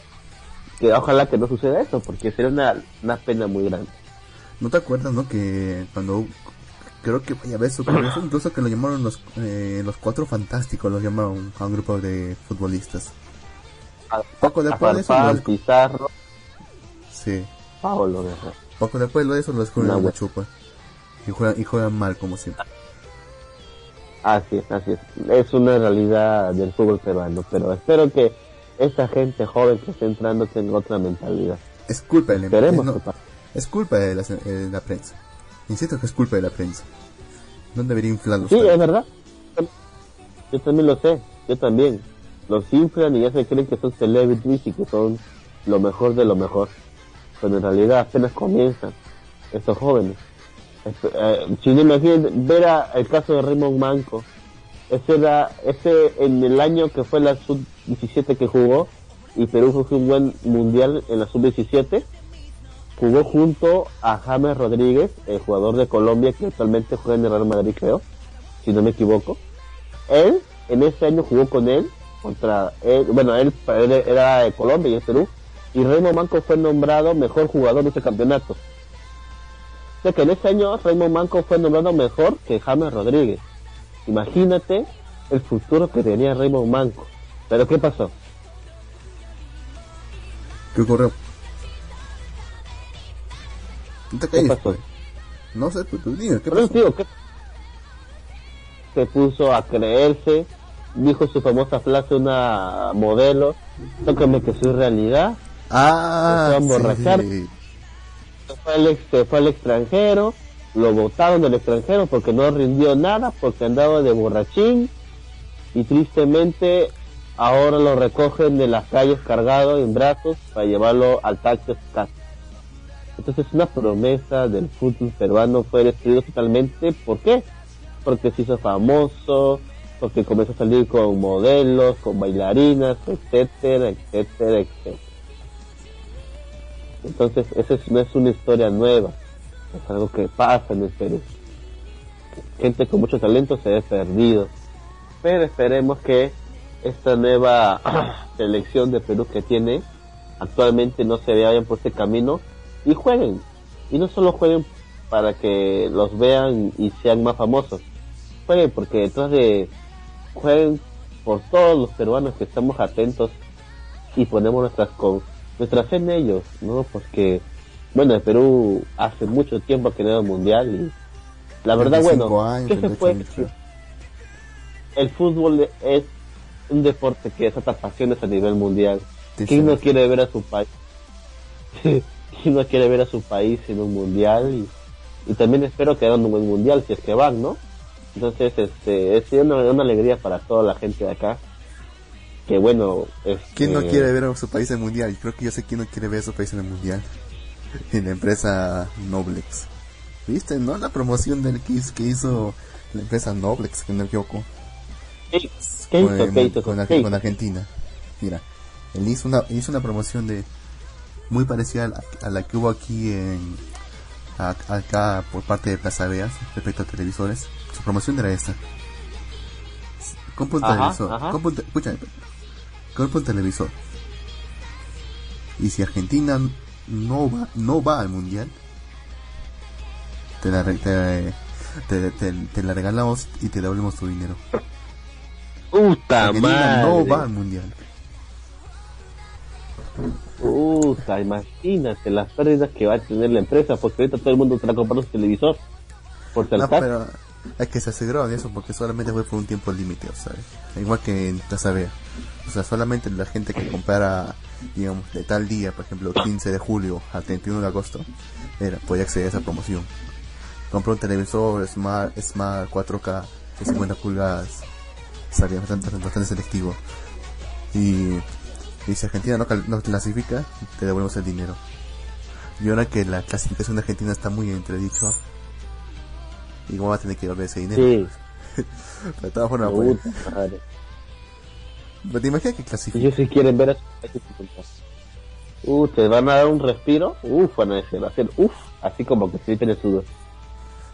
Que ojalá que no suceda eso, porque sería una, una pena muy grande. ¿No te acuerdas, no? Que cuando creo que vaya a eso, incluso que lo llamaron los, eh, los cuatro fantásticos, lo llamaron a un grupo de futbolistas. Poco después de eso, Pizarro. Sí. Poco después de eso lo descubren la chupa. Y juegan, y juegan mal como siempre. Así es, así es. Es una realidad del fútbol peruano, pero espero que esta gente joven que está entrando tenga otra mentalidad. Es culpa de la Es culpa de la, prensa. Insisto que es culpa de la prensa. No debería inflarlos. Sí, es verdad. Yo también lo sé, yo también. Los inflan y ya se creen que son celebrities y que son lo mejor de lo mejor. Pero en realidad apenas comienzan estos jóvenes. Eh, si no imaginen ver a, el caso de Raymond Manco ese era ese en el año que fue la sub 17 que jugó y Perú fue un buen mundial en la sub 17 jugó junto a James Rodríguez el jugador de Colombia que actualmente juega en el Real Madrid creo si no me equivoco él en ese año jugó con él contra él, bueno él, era de Colombia y de Perú y Raymond Manco fue nombrado mejor jugador de ese campeonato que en ese año Raymond Manco fue nombrado mejor que James Rodríguez. Imagínate el futuro que tenía Raymond Manco. Pero ¿qué pasó? ¿Qué ocurrió? ¿Qué pasó? No sé, pues tú ¿qué pasó? Se puso a creerse, dijo su famosa frase una modelo, tócame que soy realidad. Ah, se fue a fue al, se fue al extranjero, lo botaron del extranjero porque no rindió nada, porque andaba de borrachín y tristemente ahora lo recogen de las calles cargado en brazos para llevarlo al taxi casa. Entonces una promesa del fútbol peruano fue destruido totalmente. ¿Por qué? Porque se hizo famoso, porque comenzó a salir con modelos, con bailarinas, etcétera, etcétera, etcétera. Entonces, eso no es una historia nueva, es algo que pasa en el Perú. Gente con mucho talento se ve perdido, pero esperemos que esta nueva selección de Perú que tiene actualmente no se vayan por este camino y jueguen. Y no solo jueguen para que los vean y sean más famosos, jueguen porque detrás de jueguen por todos los peruanos que estamos atentos y ponemos nuestras con nuestra fe en ellos, ¿no? Porque, bueno, el Perú hace mucho tiempo que no mundial y la verdad, bueno, ¿qué se fue? El fútbol es un deporte que desata pasiones a nivel mundial. ¿Quién no quiere ver a su país? ¿Quién no quiere ver a su país en un mundial? Y, también espero que hagan un buen mundial si es que van, ¿no? Entonces, este, es una, una alegría para toda la gente de acá que bueno es quién no quiere ver a su país en el mundial creo que yo sé quién no quiere ver a su país en el mundial en la empresa Noblex. Viste no la promoción del Kiss que hizo la empresa Noblex que no equivoco. ¿Qué hizo, con, Argentina. Mira él hizo una hizo una promoción de muy parecida a la, que hubo aquí en acá por parte de Plaza Veas respecto a televisores su promoción era esta compra un televisor compra un televisor. Y si Argentina no va, no va al mundial, te la, re- te, te, te- te la regalamos y te devolvemos tu dinero. Puta diga, madre. no va al mundial. Puta, imagínate las pérdidas que va a tener la empresa, porque ahorita todo el mundo está comprando su televisor por No, Telcel. pero es que se aseguraron de eso porque solamente fue por un tiempo límite, o sea, igual que en Plaza Vea. O sea, solamente la gente que comprara, digamos, de tal día, por ejemplo, 15 de julio al 31 de agosto, era, podía acceder a esa promoción. Compró un televisor Smart, Smart 4K de 50 pulgadas, salía bastante, bastante selectivo. Y, y si Argentina no, clasifica, te devolvemos el dinero. Y ahora que la clasificación de Argentina está muy entredicho, igual va a tener que devolver ese dinero. Sí, Pero de todas formas, pues, puta madre. pero te imaginas que clasifica. ellos si quieren ver a a. Uh, te van a dar un respiro. Uf, van a decir, hacer uf, así como que se el sudor.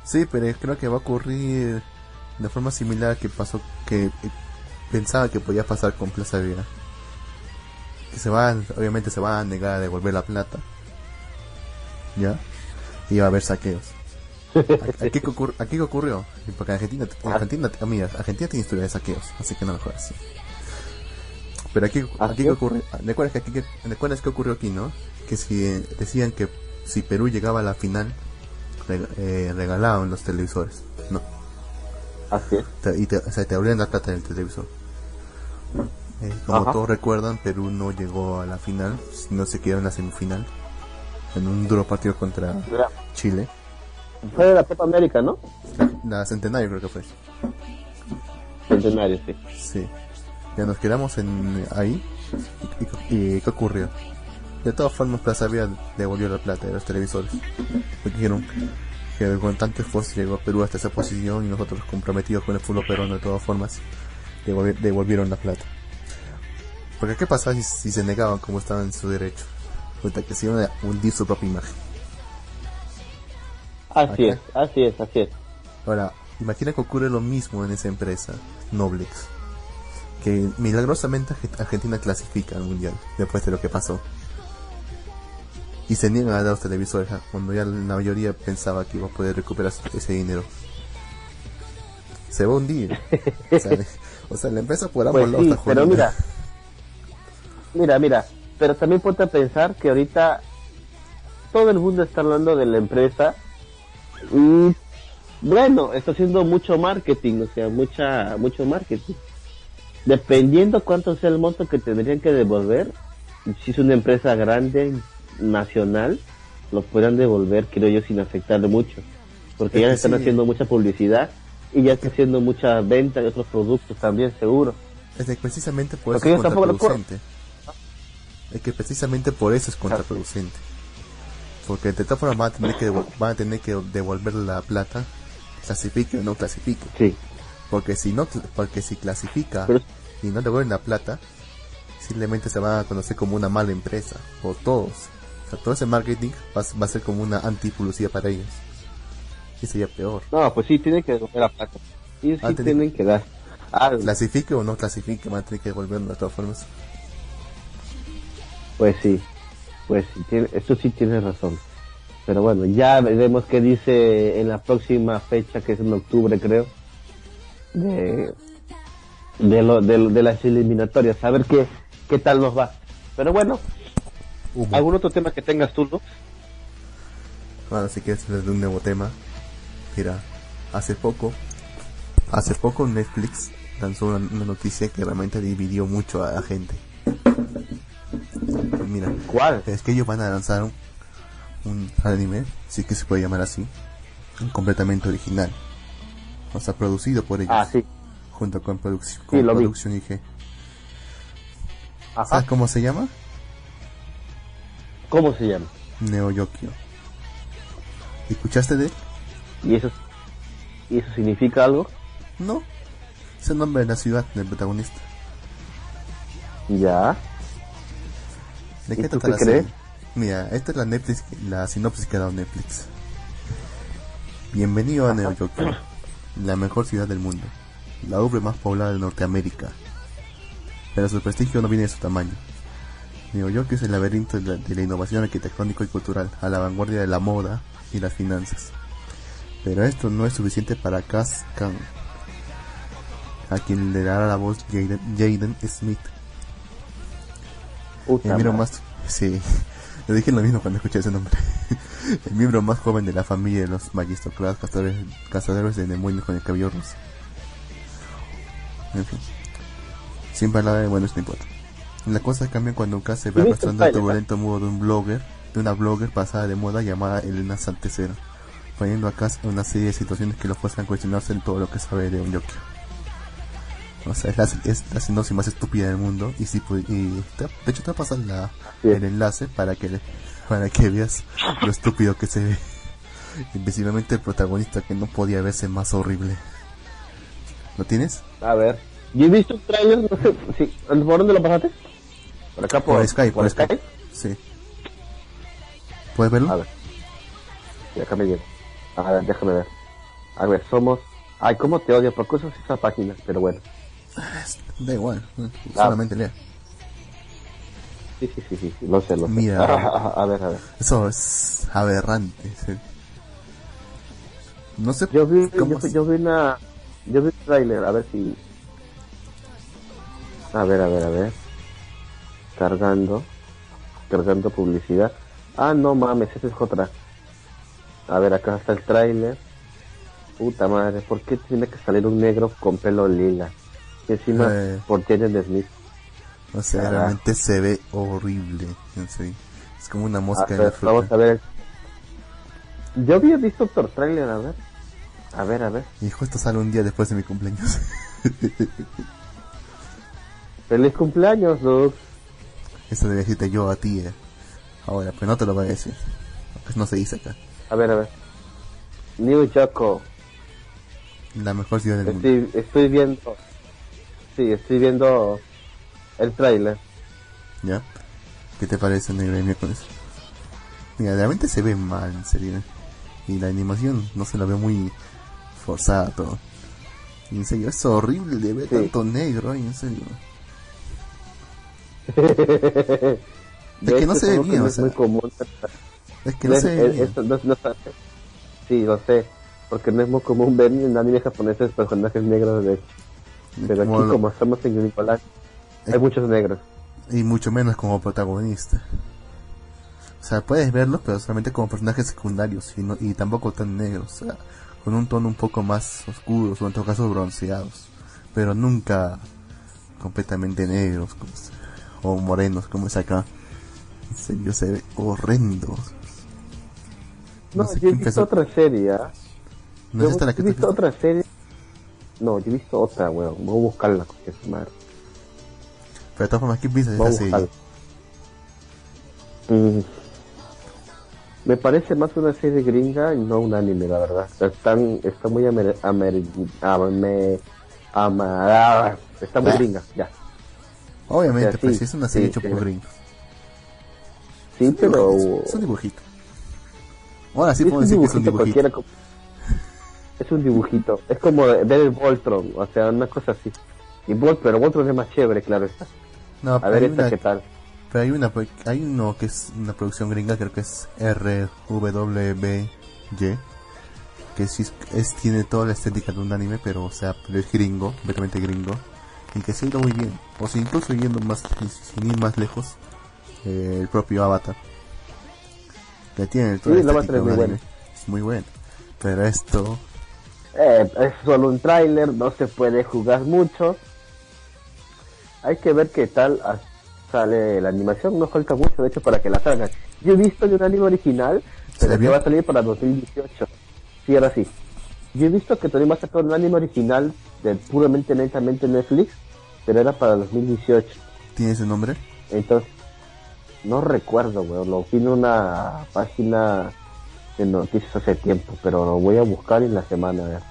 Sí, pero creo que va a ocurrir de forma similar que pasó, que eh, pensaba que podía pasar con Plaza Vega. Que se van, obviamente se van a negar a devolver la plata. ¿Ya? Y va a haber saqueos. Aquí que, ocurre, aquí que ocurrió, porque Argentina, Argentina, mira, Argentina tiene historia de saqueos, así que no mejor así. Pero aquí, ¿Ah, aquí que ocurre, recuerdas que aquí, recuerdas que ocurrió aquí, ¿no? Que si eh, decían que si Perú llegaba a la final, reg- eh, regalaban los televisores, ¿no? Así es. Te- y te, o sea, te abrían la plata del televisor. Eh, como Ajá. todos recuerdan, Perú no llegó a la final, sino se quedó en la semifinal, en un duro partido contra Mira, Chile. Fue de la Copa América, ¿no? La, la centenario creo que fue. Centenario, sí. Sí. Ya nos quedamos en ahí. ¿Y, y- y qué ocurrió? De todas formas, Plaza Vía devolvió la plata de los televisores. Porque dijeron que con tanto esfuerzo llegó a Perú hasta esa posición y nosotros comprometidos con el fútbol peruano de todas formas, devolvi- devolvieron la plata. Porque qué pasaba si, si se negaban como estaban en su derecho. Puta, que se iban a hundir su propia imagen. Así es, así es, así es. Ahora, imagina que ocurre lo mismo en esa empresa, Noblex. Que milagrosamente Arge- Argentina clasifica al mundial después de lo que pasó. Y se niegan a dar los televisores ah, cuando ya la mayoría pensaba que iba a poder recuperar ese dinero. Se va a hundir. o, sea, o sea, la empresa por ambos Pues lados sí, está pero mira, mira, mira, pero también ponte a pensar que ahorita todo el mundo está hablando de la empresa y bueno, está haciendo mucho marketing, o sea, mucha, mucho marketing. Dependiendo cuánto sea el monto que tendrían que devolver, si es una empresa grande, nacional, lo podrán devolver, creo yo, sin afectarle mucho. Porque Es ya están sí. haciendo mucha publicidad y ya está haciendo mucha venta de otros productos también, seguro. Es que precisamente por eso es. Es que precisamente por eso es contraproducente. Porque de todas formas van a tener que, van a tener que devolver la plata, clasifique o no clasifique. Sí. Porque si no, porque si clasifica Pero- y no devuelven la plata, simplemente se van a conocer como una mala empresa, por todos. O sea, todo ese marketing va, a- va a ser como una anti-publicidad para ellos. Y sería peor. No, pues sí, tienen que devolver la plata. Sí, sí Ah, tiene- tienen que dar. algo. Clasifique o no clasifique, van a tener que devolverlo de todas formas. Pues sí, pues sí, tiene, esto sí tiene razón. Pero bueno, ya veremos qué dice en la próxima fecha, que es en octubre creo, de, de, lo, de, de las eliminatorias, a ver qué, qué tal nos va. Pero bueno. ¿algún otro tema que tengas tú, Lux? Bueno, si quieres hablar de un nuevo tema, mira, hace poco, hace poco Netflix lanzó una, una noticia que realmente dividió mucho a la gente. Mira, ¿Cuál? es que ellos van a lanzar un, un anime, si es que se puede llamar así, completamente original. O sea, producido por ellos, Ah, sí. junto con, produc- Sí, con. Production IG. Ajá. ¿Sabes cómo se llama? ¿Cómo se llama? Neo Yokio. ¿Escuchaste de él? ¿Y eso, ¿Y eso significa algo? No. Es el nombre de la ciudad del protagonista. Ya. ¿De ¿Y qué tú trata la serie? Mira, esta es la Netflix, la sinopsis que ha dado Netflix. Bienvenido a Neo Yokio, la mejor ciudad del mundo, la urbe más poblada de Norteamérica. Pero su prestigio no viene de su tamaño, New York es el laberinto de la, de la innovación arquitectónico y cultural, a la vanguardia de la moda y las finanzas. Pero esto no es suficiente para Cass Khan, a quien le dará la voz Jaden Smith. El miembro más... Sí, le dije lo mismo cuando escuché ese nombre. el miembro más joven de la familia de los Magistoclass cazadores, cazadores de demonios con el cabello rosa. En fin. Sin palabras, bueno, no importa. La cosa cambia cuando Cass se ve ¿Viste el arrastrando el turbulento modo de un blogger, de una blogger pasada de moda llamada Elena Santecero, poniendo a Cass en una serie de situaciones que lo fuerzan a cuestionarse en todo lo que sabe de un Yokio. O sea, es la, es la sinopsis más estúpida del mundo y si y te- de hecho te pasar la, el enlace para que para que veas lo estúpido que se ve. Invisiblemente el protagonista que no podía verse más horrible. ¿Lo tienes? A ver. Yo he visto un trailer, no sé, sí. ¿por dónde lo pasaste? Por acá, por, Por Skype, por Skype. Skype. Sí. ¿Puedes verlo? A ver. Sí, acá me llega. A ver, déjame ver. A ver, somos... Ay, cómo te odio, porque usas esa página, pero bueno. Da igual, Ah. solamente lea. Sí, sí, sí, sí, sí, lo sé, lo sé. Mira. a ver, a ver. Eso es aberrante. sí. No sé Yo vi, cómo yo, yo vi una... Yo vi un trailer, a ver si... A ver, a ver, a ver. Cargando. Cargando publicidad. Ah, no mames, esa es otra. A ver, acá está el trailer. Puta madre, ¿por qué tiene que salir un negro con pelo lila? Y encima Eh. por Jaden Smith. O sea, Ah. realmente se ve horrible. En serio. Es como una A mosca en ver, la fruta. vamos a ver. Yo había visto otro trailer, a ver. A ver, a ver. Hijo, esto sale un día después de mi cumpleaños. Feliz cumpleaños, dude. Eso debe decirte yo a ti. eh. Ahora, pero no te lo voy a decir. Pues no se dice acá. A ver, a ver. New Yoko. La mejor ciudad del mundo. Estoy viendo. Sí, estoy viendo el trailer. ¿Ya? ¿Qué te parece, negro de miércoles? Mira, realmente se ve mal, en serio. Y la animación no se la ve muy forzada todo. Y en serio, es horrible de ver Sí. tanto negro, ay, en serio. De que no hecho, se ve bien, o es sea. muy común. Es que no Es- se ve es- bien. sí, lo sé. Porque no es muy común ver en anime japoneses personajes negros de Pero aquí, Como lo- como estamos en Unicolas, hay muchos negros. y mucho menos como protagonista. O sea, puedes verlos, pero solamente como personajes secundarios y, no- y tampoco tan negros. O sea, con un tono un poco más oscuro, o en todo caso bronceados. Pero nunca completamente negros como o morenos como es acá. En serio, se ve horrendo. No, No sé yo he visto otra serie, ¿ah? No Yo es esta la he que te visto otra serie. No, yo he visto otra, weón. Voy a buscarla, coño, su madre. Pero de todas formas, ¿qué piensas de esta serie? Mm. Me parece más una serie gringa y no un anime, la verdad. Están, está muy amer, amer, ame- ama- está muy Ah. gringa, ya. Obviamente, O sea, pues sí, es una serie sí, hecha sí. por gringos. Sí, pero Es un dibujito. Ahora sí un decir que es un dibujito Es un dibujito. Es como ver el Voltron, o sea, una cosa así. Y Volt, pero Voltron es más chévere, claro está. No, A ver esta una- qué tal. Pero hay una hay uno que es una producción gringa, creo que es RWBY, que sí es, es- tiene toda la estética de un anime, pero o sea, pero es gringo, completamente gringo, y que se ha ido muy bien. O sea, incluso yendo más, sin ir más lejos, eh, el propio Avatar. Que tiene toda Sí, la el estética de un. Es muy bueno. Pero esto, Eh, es solo un tráiler, no se puede jugar mucho. Hay que ver qué tal sale la animación, no falta mucho, de hecho, para que la salgan. Yo he visto de un anime original, ¿Se pero ve que va a salir para 2018. Sí, ahora sí. Yo he visto que también va a sacar un anime original de puramente, netamente Netflix, pero era para 2018. ¿tiene ese nombre? Entonces, no recuerdo, weón. Lo vi en una página de noticias hace tiempo, pero lo voy a buscar en la semana. a ver.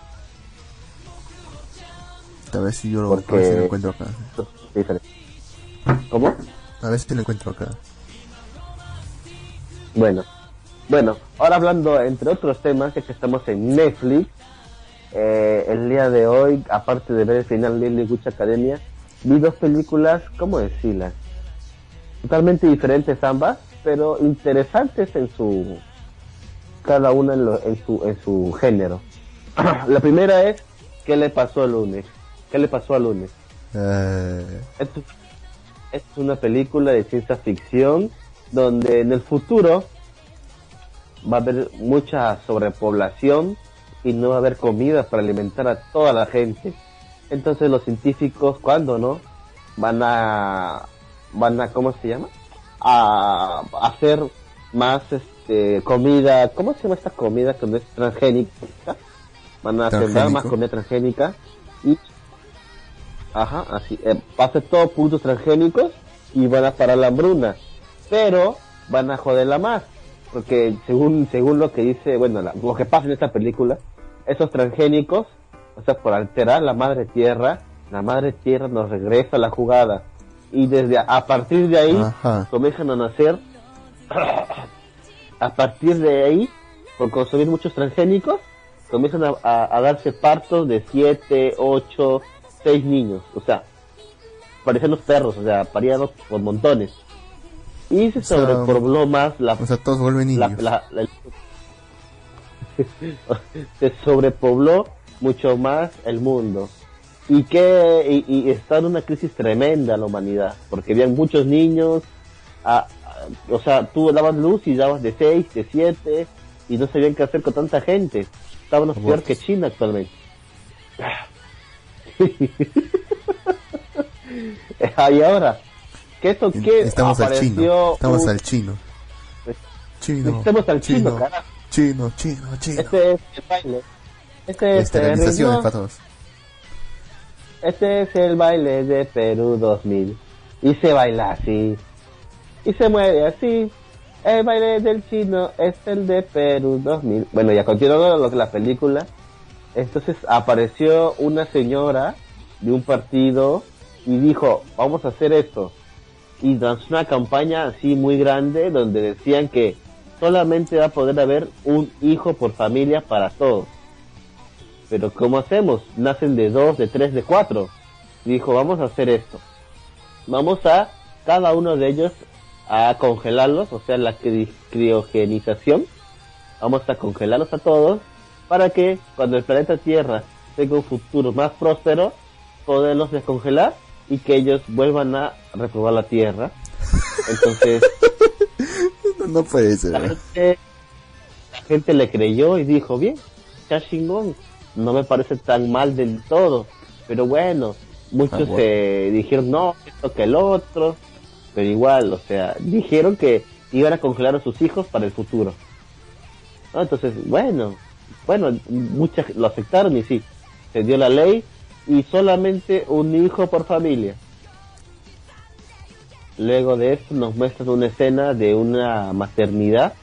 A ver si yo lo, Porque- si lo encuentro acá. Sí. ¿Cómo? A ver si lo encuentro acá. Bueno, bueno, ahora hablando entre otros temas, ya que estamos en Netflix, eh, el día de hoy, aparte de ver el final de Lily Witch Academia, vi dos películas, ¿cómo decirlas? totalmente diferentes ambas, pero interesantes en su cada una en, lo- en su en su género. La primera es ¿qué le pasó al lunes? ¿Qué le pasó al lunes? Esto es una película de ciencia ficción donde en el futuro va a haber mucha sobrepoblación y no va a haber comida para alimentar a toda la gente. Entonces los científicos, cuando no, van a, van a, ¿cómo se llama? A hacer más este, comida, ¿cómo se llama esta comida que no es transgénica? Van a sembrar más comida transgénica y Ajá, así. Eh, va a ser todo puntos transgénicos y van a parar la hambruna. Pero van a joderla más. Porque según según lo que dice, bueno, la- lo que pasa en esta película, esos transgénicos, o sea, por alterar la madre tierra, la madre tierra nos regresa a la jugada. Y desde a, a partir de ahí Ajá. comienzan a nacer, a partir de ahí, por consumir muchos transgénicos, comienzan a, a- a darse partos de 7, 8, 6 niños. O sea, parecían los perros, o sea, parían por montones. Y se O sea, sobrepobló más la, o sea, todos vuelven niños. la- la- se sobrepobló mucho más el mundo y que y, y está en una crisis tremenda la humanidad porque habían muchos niños a- o sea tú dabas luz y dabas de 6 de 7 y no sabían qué hacer con tanta gente estábamos peor Abortos. que China actualmente y ahora ¿qué es qué Estamos al chino. Estamos un- al chino. Chino. Estamos al chino, carajo. Chino, chino, chino. Este es el baile. Este es el todos. Este es el baile de Perú 2000. Y se baila así. Y se mueve así. El baile del chino es el de Perú 2000. Bueno, ya continuando lo que la película. Entonces apareció una señora de un partido y dijo, vamos a hacer esto. Y lanzó una campaña así muy grande donde decían que solamente va a poder haber un hijo por familia para todos. Pero ¿cómo hacemos? Nacen de dos, de tres, de cuatro. Dijo, vamos a hacer esto. Vamos a cada uno de ellos a congelarlos, o sea, la cri- criogenización. Vamos a congelarlos a todos para que cuando el planeta Tierra tenga un futuro más próspero, poderlos descongelar y que ellos vuelvan a reprobar la Tierra. Entonces, No, no puede ser. la gente, la gente le creyó y dijo, bien, ya chingón, no me parece tan mal del todo, pero bueno, muchos Ah, bueno. eh, dijeron, no, esto que el otro, pero igual, o sea, dijeron que iban a congelar a sus hijos para el futuro. Entonces, bueno, bueno, muchas lo aceptaron y sí, se dio la ley y solamente un hijo por familia. Luego de esto nos muestran una escena de una maternidad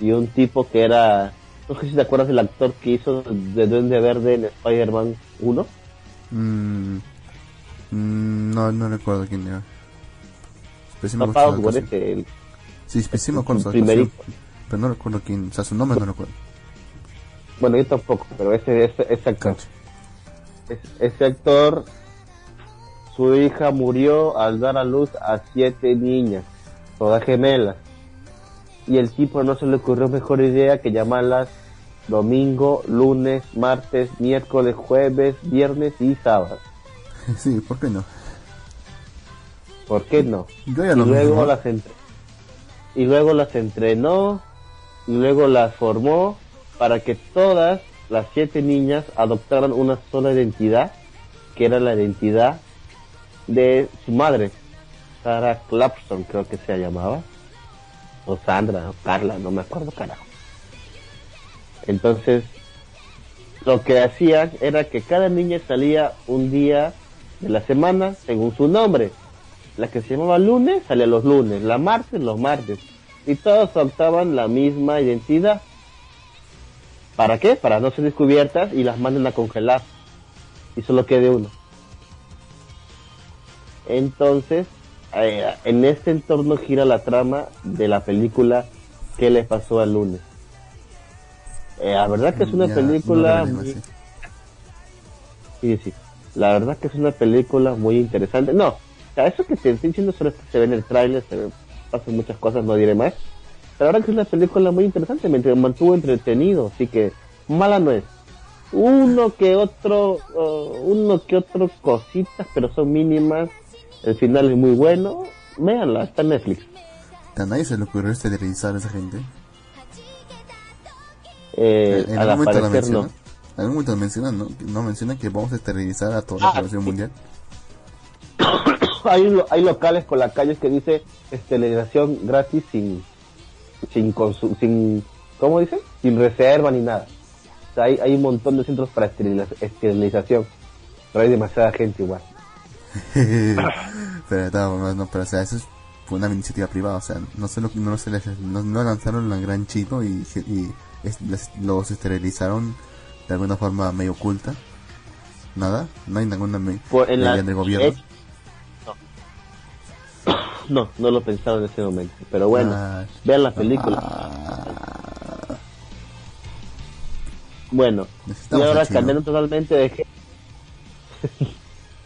y un tipo que era, no sé si te acuerdas del actor que hizo de Duende Verde en Spider-Man 1. Mm, mm, no, no recuerdo quién era. Me Papá acuerdo su el- Sí, actuación, Pero no recuerdo quién. O sea, su nombre no recuerdo. bueno, yo tampoco, pero ese, ese, ese actor. Es- ese actor, su hija murió al dar a luz a siete niñas, todas gemelas. Y el tipo no se le ocurrió mejor idea que llamarlas domingo, lunes, martes, miércoles, jueves, viernes y sábado. Sí, ¿por qué no? ¿Por qué no? Yo ya y lo luego mismo. las entre- y luego las entrenó y luego las formó para que todas las siete niñas adoptaran una sola identidad que era la identidad de su madre Sarah Clapson creo que se llamaba o Sandra o Carla no me acuerdo carajo entonces lo que hacían era que cada niña salía un día de la semana según su nombre la que se llamaba lunes salía los lunes, la martes los martes. Y todos adoptaban la misma identidad. ¿Para qué? Para no ser descubiertas y las manden a congelar. Y solo quede uno. Entonces, eh, en este entorno gira la trama de la película ¿Qué le pasó al lunes? Eh, la verdad que es una Ya, película no muy- sí. Sí. La verdad que es una película muy interesante. No, sea, eso que te estoy diciendo solo se ve en el tráiler, se pasan muchas cosas, no diré más. Pero verdad que es una película muy interesante, me mantuvo entretenido, así que mala no es. Uno que otro, uh, uno que otro cositas, pero son mínimas. El final es muy bueno. Véanla, está en Netflix. ¿A nadie se le ocurrió esterilizar a esa gente? Eh, en al algún momento lo no. En algún momento lo mencionan, ¿no? No mencionan que vamos a esterilizar a toda Ah, la población sí. mundial. hay, hay locales con las calles que dice esterilización gratis sin sin sin ¿cómo dice? sin reserva ni nada O sea, hay, hay un montón de centros para esteriliza- esterilización pero hay demasiada gente igual pero, no, no, pero o sea, eso es- una iniciativa privada, o sea, no se lo, no se les, no, no lanzaron la gran chino y, y es- les- los esterilizaron de alguna forma medio oculta. Nada, no hay ninguna me- en la- del gobierno. No no lo pensaba en ese momento pero bueno Ah, vean la película ah, Bueno, y ahora cambiando totalmente de género,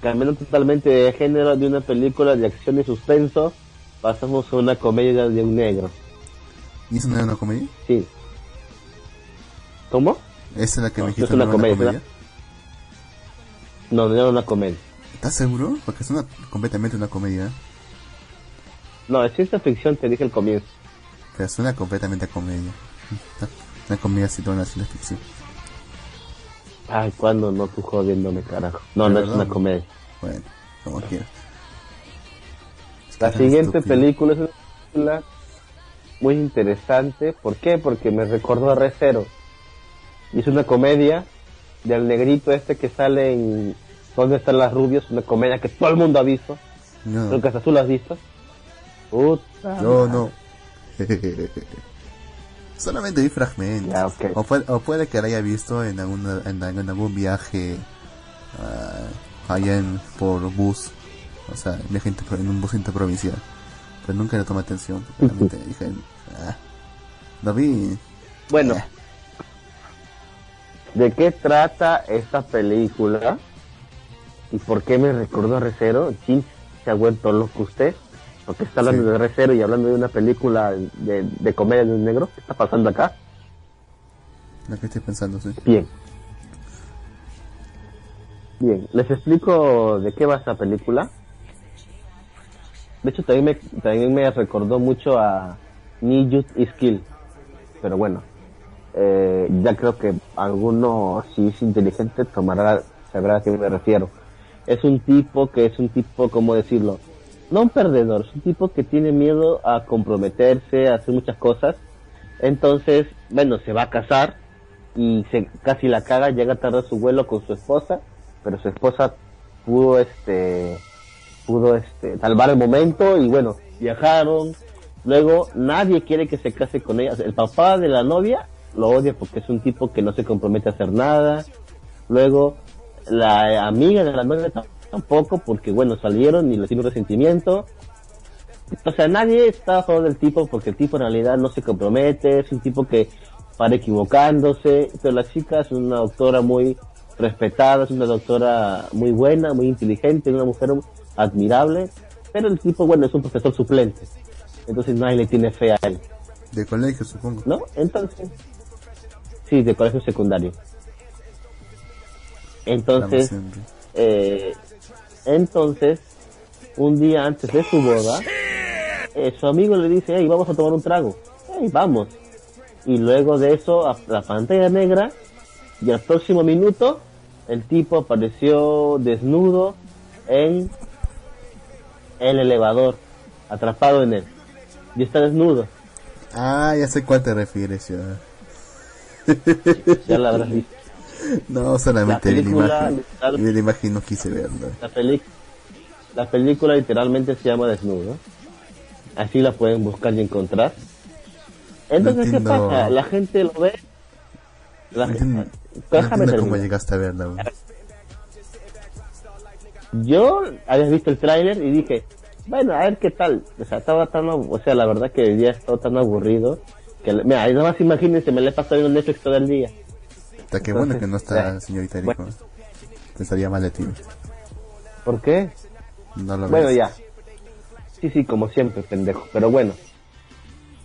cambiando totalmente de género de una película de acción y suspenso, pasamos a una comedia de un negro. ¿Y eso no era una comedia? Sí. ¿Cómo? ¿Esa es la que No, me es dijiste una no era comedia, comedia? No, no era una comedia. ¿Estás seguro? Porque es una, completamente una comedia. No, es ciencia ficción, te dije al comienzo. Pero suena completamente a comedia. Una comedia situada en la ciencia ficción. Ay, ¿cuándo no tú jodiéndome, carajo? No, no es una comedia. Bueno, como quieras. La siguiente estúpido. película es una película muy interesante. ¿Por qué? Porque me recordó a Recero. Y es una comedia del negrito este que sale en ¿Dónde están las rubias? Una comedia que todo el mundo ha visto. No, Creo que hasta tú la has visto. Puta. yo no. Solamente vi fragmentos. O, puede, o puede que la haya visto en, alguna, en, en algún viaje ah, allá en, por bus. O sea, viaje en un bus interprovincial. Pero nunca le tomé atención. Realmente dije, ah, lo vi. Bueno, Eh. ¿de qué trata esta película? ¿Y por qué me recordó a Recero? ¿Sí se ha vuelto loco usted? Porque está hablando Sí. de Recero y hablando de una película de, de comedia de un negro. ¿Qué está pasando acá? Lo que estoy pensando, sí. Bien. Bien, les explico de qué va esta película. De hecho, también me, también me recordó mucho a Need Youth is Kill. Pero bueno, eh, ya creo que alguno, si es inteligente, tomará, sabrá a qué me refiero. Es un tipo que es un tipo, ¿cómo decirlo? No un perdedor, es un tipo que tiene miedo a comprometerse, a hacer muchas cosas. Entonces, bueno, se va a casar y se casi la caga, llega tarde a su vuelo con su esposa, pero su esposa pudo este pudo este salvar el momento y bueno, viajaron. Luego nadie quiere que se case con ella. El papá de la novia lo odia porque es un tipo que no se compromete a hacer nada. Luego la amiga de la novia tampoco porque bueno, salieron y le tiene un resentimiento. O sea, nadie está a favor del tipo porque el tipo en realidad no se compromete, es un tipo que para equivocándose, pero la chica es una doctora muy respetada, es una doctora muy buena, muy inteligente, una mujer admirable, pero el tipo, bueno, es un profesor suplente, entonces nadie le tiene fe a él, De colegio, supongo. ¿no? Entonces, sí, de colegio secundario. Entonces, eh, entonces, un día antes de su boda, eh, su amigo le dice, hey, vamos a tomar un trago. Hey, vamos. Y luego de eso, a la pantalla negra, y al próximo minuto, el tipo apareció desnudo en el elevador, atrapado en él. Y está desnudo. Ah, ya sé cuál te refieres, ya. Ya la habrás visto. No, solamente La vi la película, imagen. Vi la imagen y no quise verla. La, peli la película literalmente se llama Desnudo. Así la pueden buscar y encontrar. Entonces, ¿qué entiendo. pasa? La gente lo ve. La No gente... entiendo, no Déjame entiendo cómo llegaste a verla, güey. Yo había visto el tráiler y dije, bueno, a ver qué tal. O sea, estaba tan, o sea, la verdad que el día estaba tan aburrido que, mira, nada más imagínense, me le he pasado viendo Netflix todo el día. Hasta que bueno que no está ya. señorita Rico. Bueno. Pensaría mal de ti. ¿Por qué? No lo Bueno, ves. ya. Sí, sí, como siempre, pendejo. Pero bueno.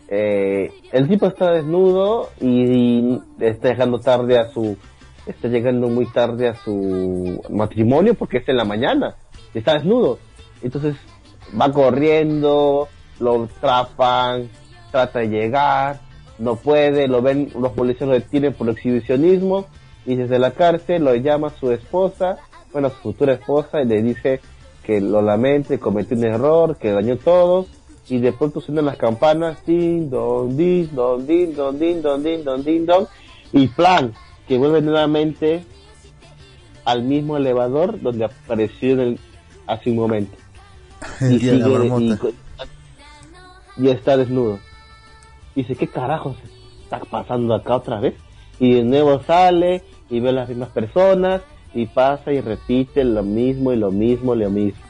Eh, el tipo está desnudo y, está llegando tarde a su... Está llegando muy tarde a su matrimonio porque es en la mañana. Está desnudo. Entonces va corriendo, lo atrapan, trata de llegar, no puede, lo ven, los policías lo detienen por exhibicionismo y desde la cárcel lo llama su esposa, bueno, su futura esposa y le dice que lo lamente, cometió un error, que dañó todo y de pronto suenan las campanas, din, don, din, don, din, don, din, don, din, don, din, don, y plan, que vuelve nuevamente al mismo elevador donde apareció en el, hace un momento. El y, día de la y, y está desnudo. Dice, ¿qué carajos está pasando acá otra vez? Y de nuevo sale y ve a las mismas personas y pasa y repite lo mismo y lo mismo y lo mismo.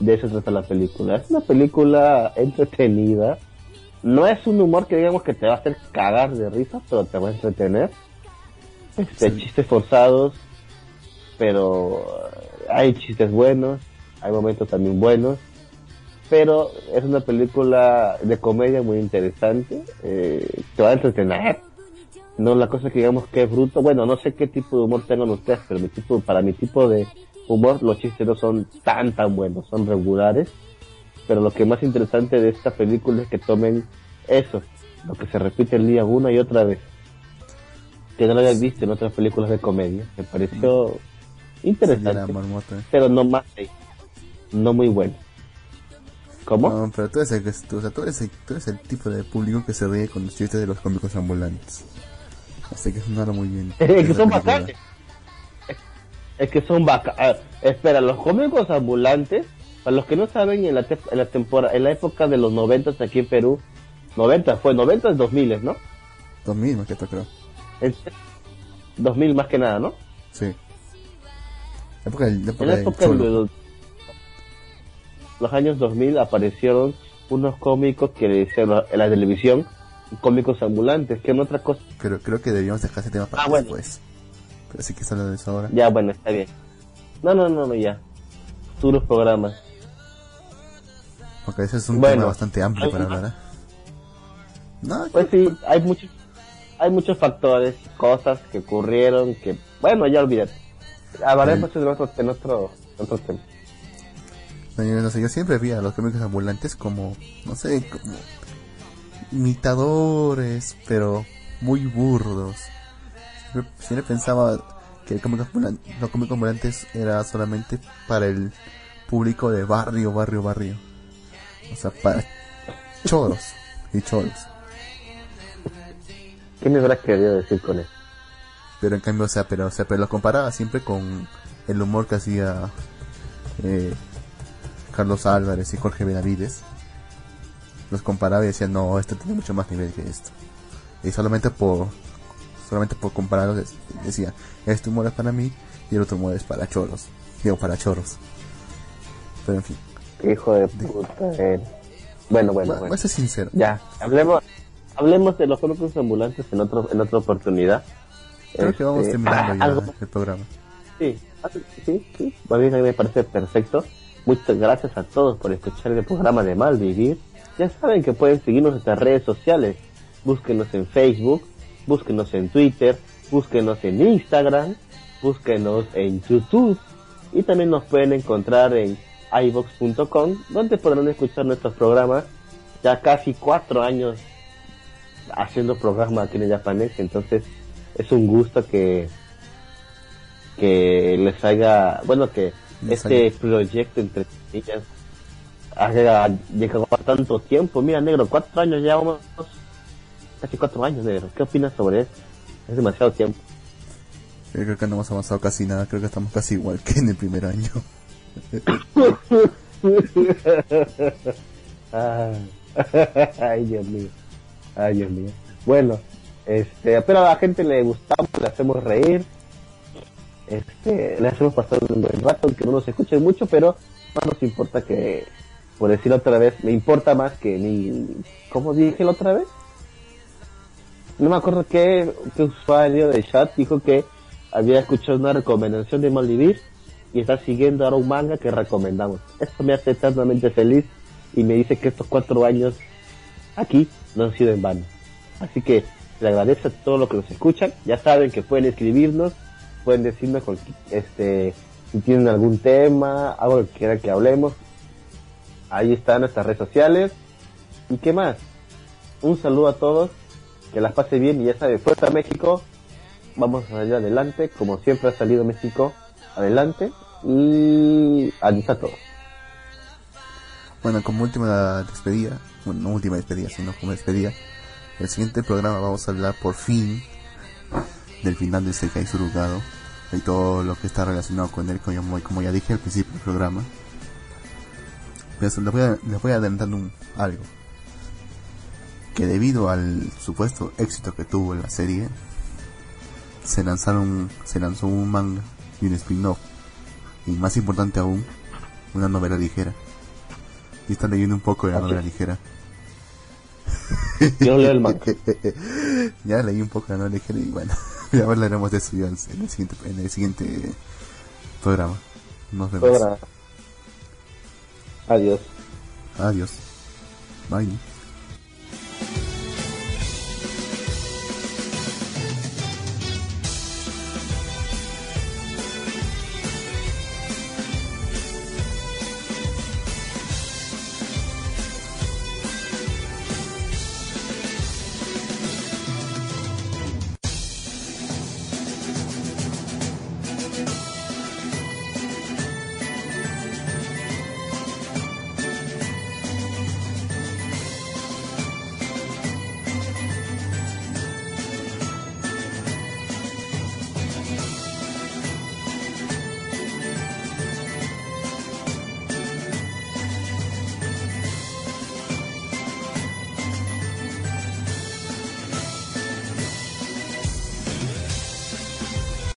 De eso trata la película. Es una película entretenida. No es un humor que digamos que te va a hacer cagar de risa, pero te va a entretener. Este, Sí. Chistes forzados, pero hay chistes buenos, hay momentos también buenos, pero es una película de comedia muy interesante, eh, te va a entretener. No la cosa que digamos que es bruto, bueno, no sé qué tipo de humor tengan ustedes, pero mi tipo, para mi tipo de humor los chistes no son tan tan buenos, son regulares, pero lo que más interesante de esta película es que tomen eso, lo que se repite el día una y otra vez que no lo había visto en otras películas de comedia. Me pareció interesante, marmota. pero no más. No muy bueno. ¿Cómo? No, pero tú eres, el, tú, o sea, tú, eres el, tú eres el tipo de público que se ríe con los chistes de los cómicos ambulantes. Así que sonaron muy bien. es que son bacanes. Es, es que son bacanes. Espera, los cómicos ambulantes, para los que no saben, en la, te- en la temporada, en la época de los 90 aquí en Perú, 90 fue 90 es 2000, ¿no? 2000 más que todo creo. En- 2000 más que nada, ¿no? Sí. La época del, la época En la del época de cholo. Los, años 2000 aparecieron unos cómicos que le hicieron en la televisión, cómicos ambulantes, que en otra cosa. Creo, creo que debíamos dejar ese tema para Ah, bueno. después. Pero sí que hablando de eso ahora. Ya, bueno, está bien. No, no, no, no, ya. Futuros programas. Porque ese es un Bueno. tema bastante amplio para ¿Algo hablar. ¿eh? No, Pues sí, hay muchos, hay muchos factores, cosas que ocurrieron que, bueno, ya olvídate. Hablaremos en otro, en otro, en otro tema. No, sé, yo siempre vi a los cómicos ambulantes como, no sé, como imitadores, pero muy burdos. Siempre, siempre pensaba que el cómico los cómicos ambulantes era solamente para el público de barrio, barrio, barrio. O sea, para choros y choros. ¿Qué me habrás querido decir con eso? Pero en cambio, o sea, pero, o sea, pero lo comparaba siempre con el humor que hacía eh, Carlos Álvarez y Jorge Benavides. Los comparaba y decía, no, esto tiene mucho más nivel que esto. Y solamente por, solamente por compararlos decía, este humor es para mí y el otro humor es para choros. Digo, para choros. Pero en fin, hijo de puta eres. Bueno, bueno, bueno. voy a ser sincero. Ya, hablemos, hablemos de los cómicos ambulantes en otro, en otra oportunidad. Creo que vamos Este, terminando ya algo- el programa. Sí, ah, sí, sí. A mí me parece perfecto. Muchas gracias a todos por escuchar el programa de Malvivir. Ya saben que pueden seguirnos en nuestras redes sociales. Búsquenos en Facebook, búsquenos en Twitter, búsquenos en Instagram, búsquenos en YouTube y también nos pueden encontrar en iVox.com donde podrán escuchar nuestros programas. Ya casi cuatro años haciendo programas aquí en Japanex, entonces es un gusto que que les haga, bueno, que este proyecto entre ellas haya llegado a tanto tiempo. Mira, negro, cuatro años ya vamos, casi cuatro años, negro. ¿Qué opinas sobre eso? Es demasiado tiempo. Yo creo que no hemos avanzado casi nada, creo que estamos casi igual que en el primer año. Ah. Ay, Dios mío. Ay, Dios mío. Bueno, este, pero a la gente le gustamos, le hacemos reír. Este, le hacemos pasar un buen rato, aunque no nos escuchen mucho, pero no nos importa que, por decirlo otra vez, me importa más que mi, ¿cómo dije la otra vez? No me acuerdo qué, qué usuario de chat dijo que había escuchado una recomendación de Maldivir y está siguiendo ahora un manga que recomendamos. Esto me hace eternamente feliz y me dice que estos cuatro años aquí no han sido en vano. Así que le agradezco a todos los que nos escuchan. Ya saben que pueden escribirnos, pueden decirnos este, si tienen algún tema, algo que quieran que hablemos. Ahí están nuestras redes sociales. ¿Y qué más? Un saludo a todos, que las pase bien y ya saben, fuerza México, vamos a salir adelante, como siempre ha salido México adelante y adiós a todos. Bueno, como última despedida, bueno, no última despedida, sino como despedida, el siguiente programa vamos a hablar por fin del final de Sekai Surugado y todo lo que está relacionado con él, como, como ya dije al principio del programa. Pero les voy a, les voy a adelantar un, algo. Que debido al supuesto éxito que tuvo la serie, se lanzaron, se lanzó un manga y un spin-off. Y más importante aún, una novela ligera. Y están leyendo un poco de la novela ligera. Yo leo el manga. ya leí un poco novela ligera y bueno, ya hablaremos de eso en el siguiente, en el siguiente programa. Nos vemos. Adiós. Adiós. Bye.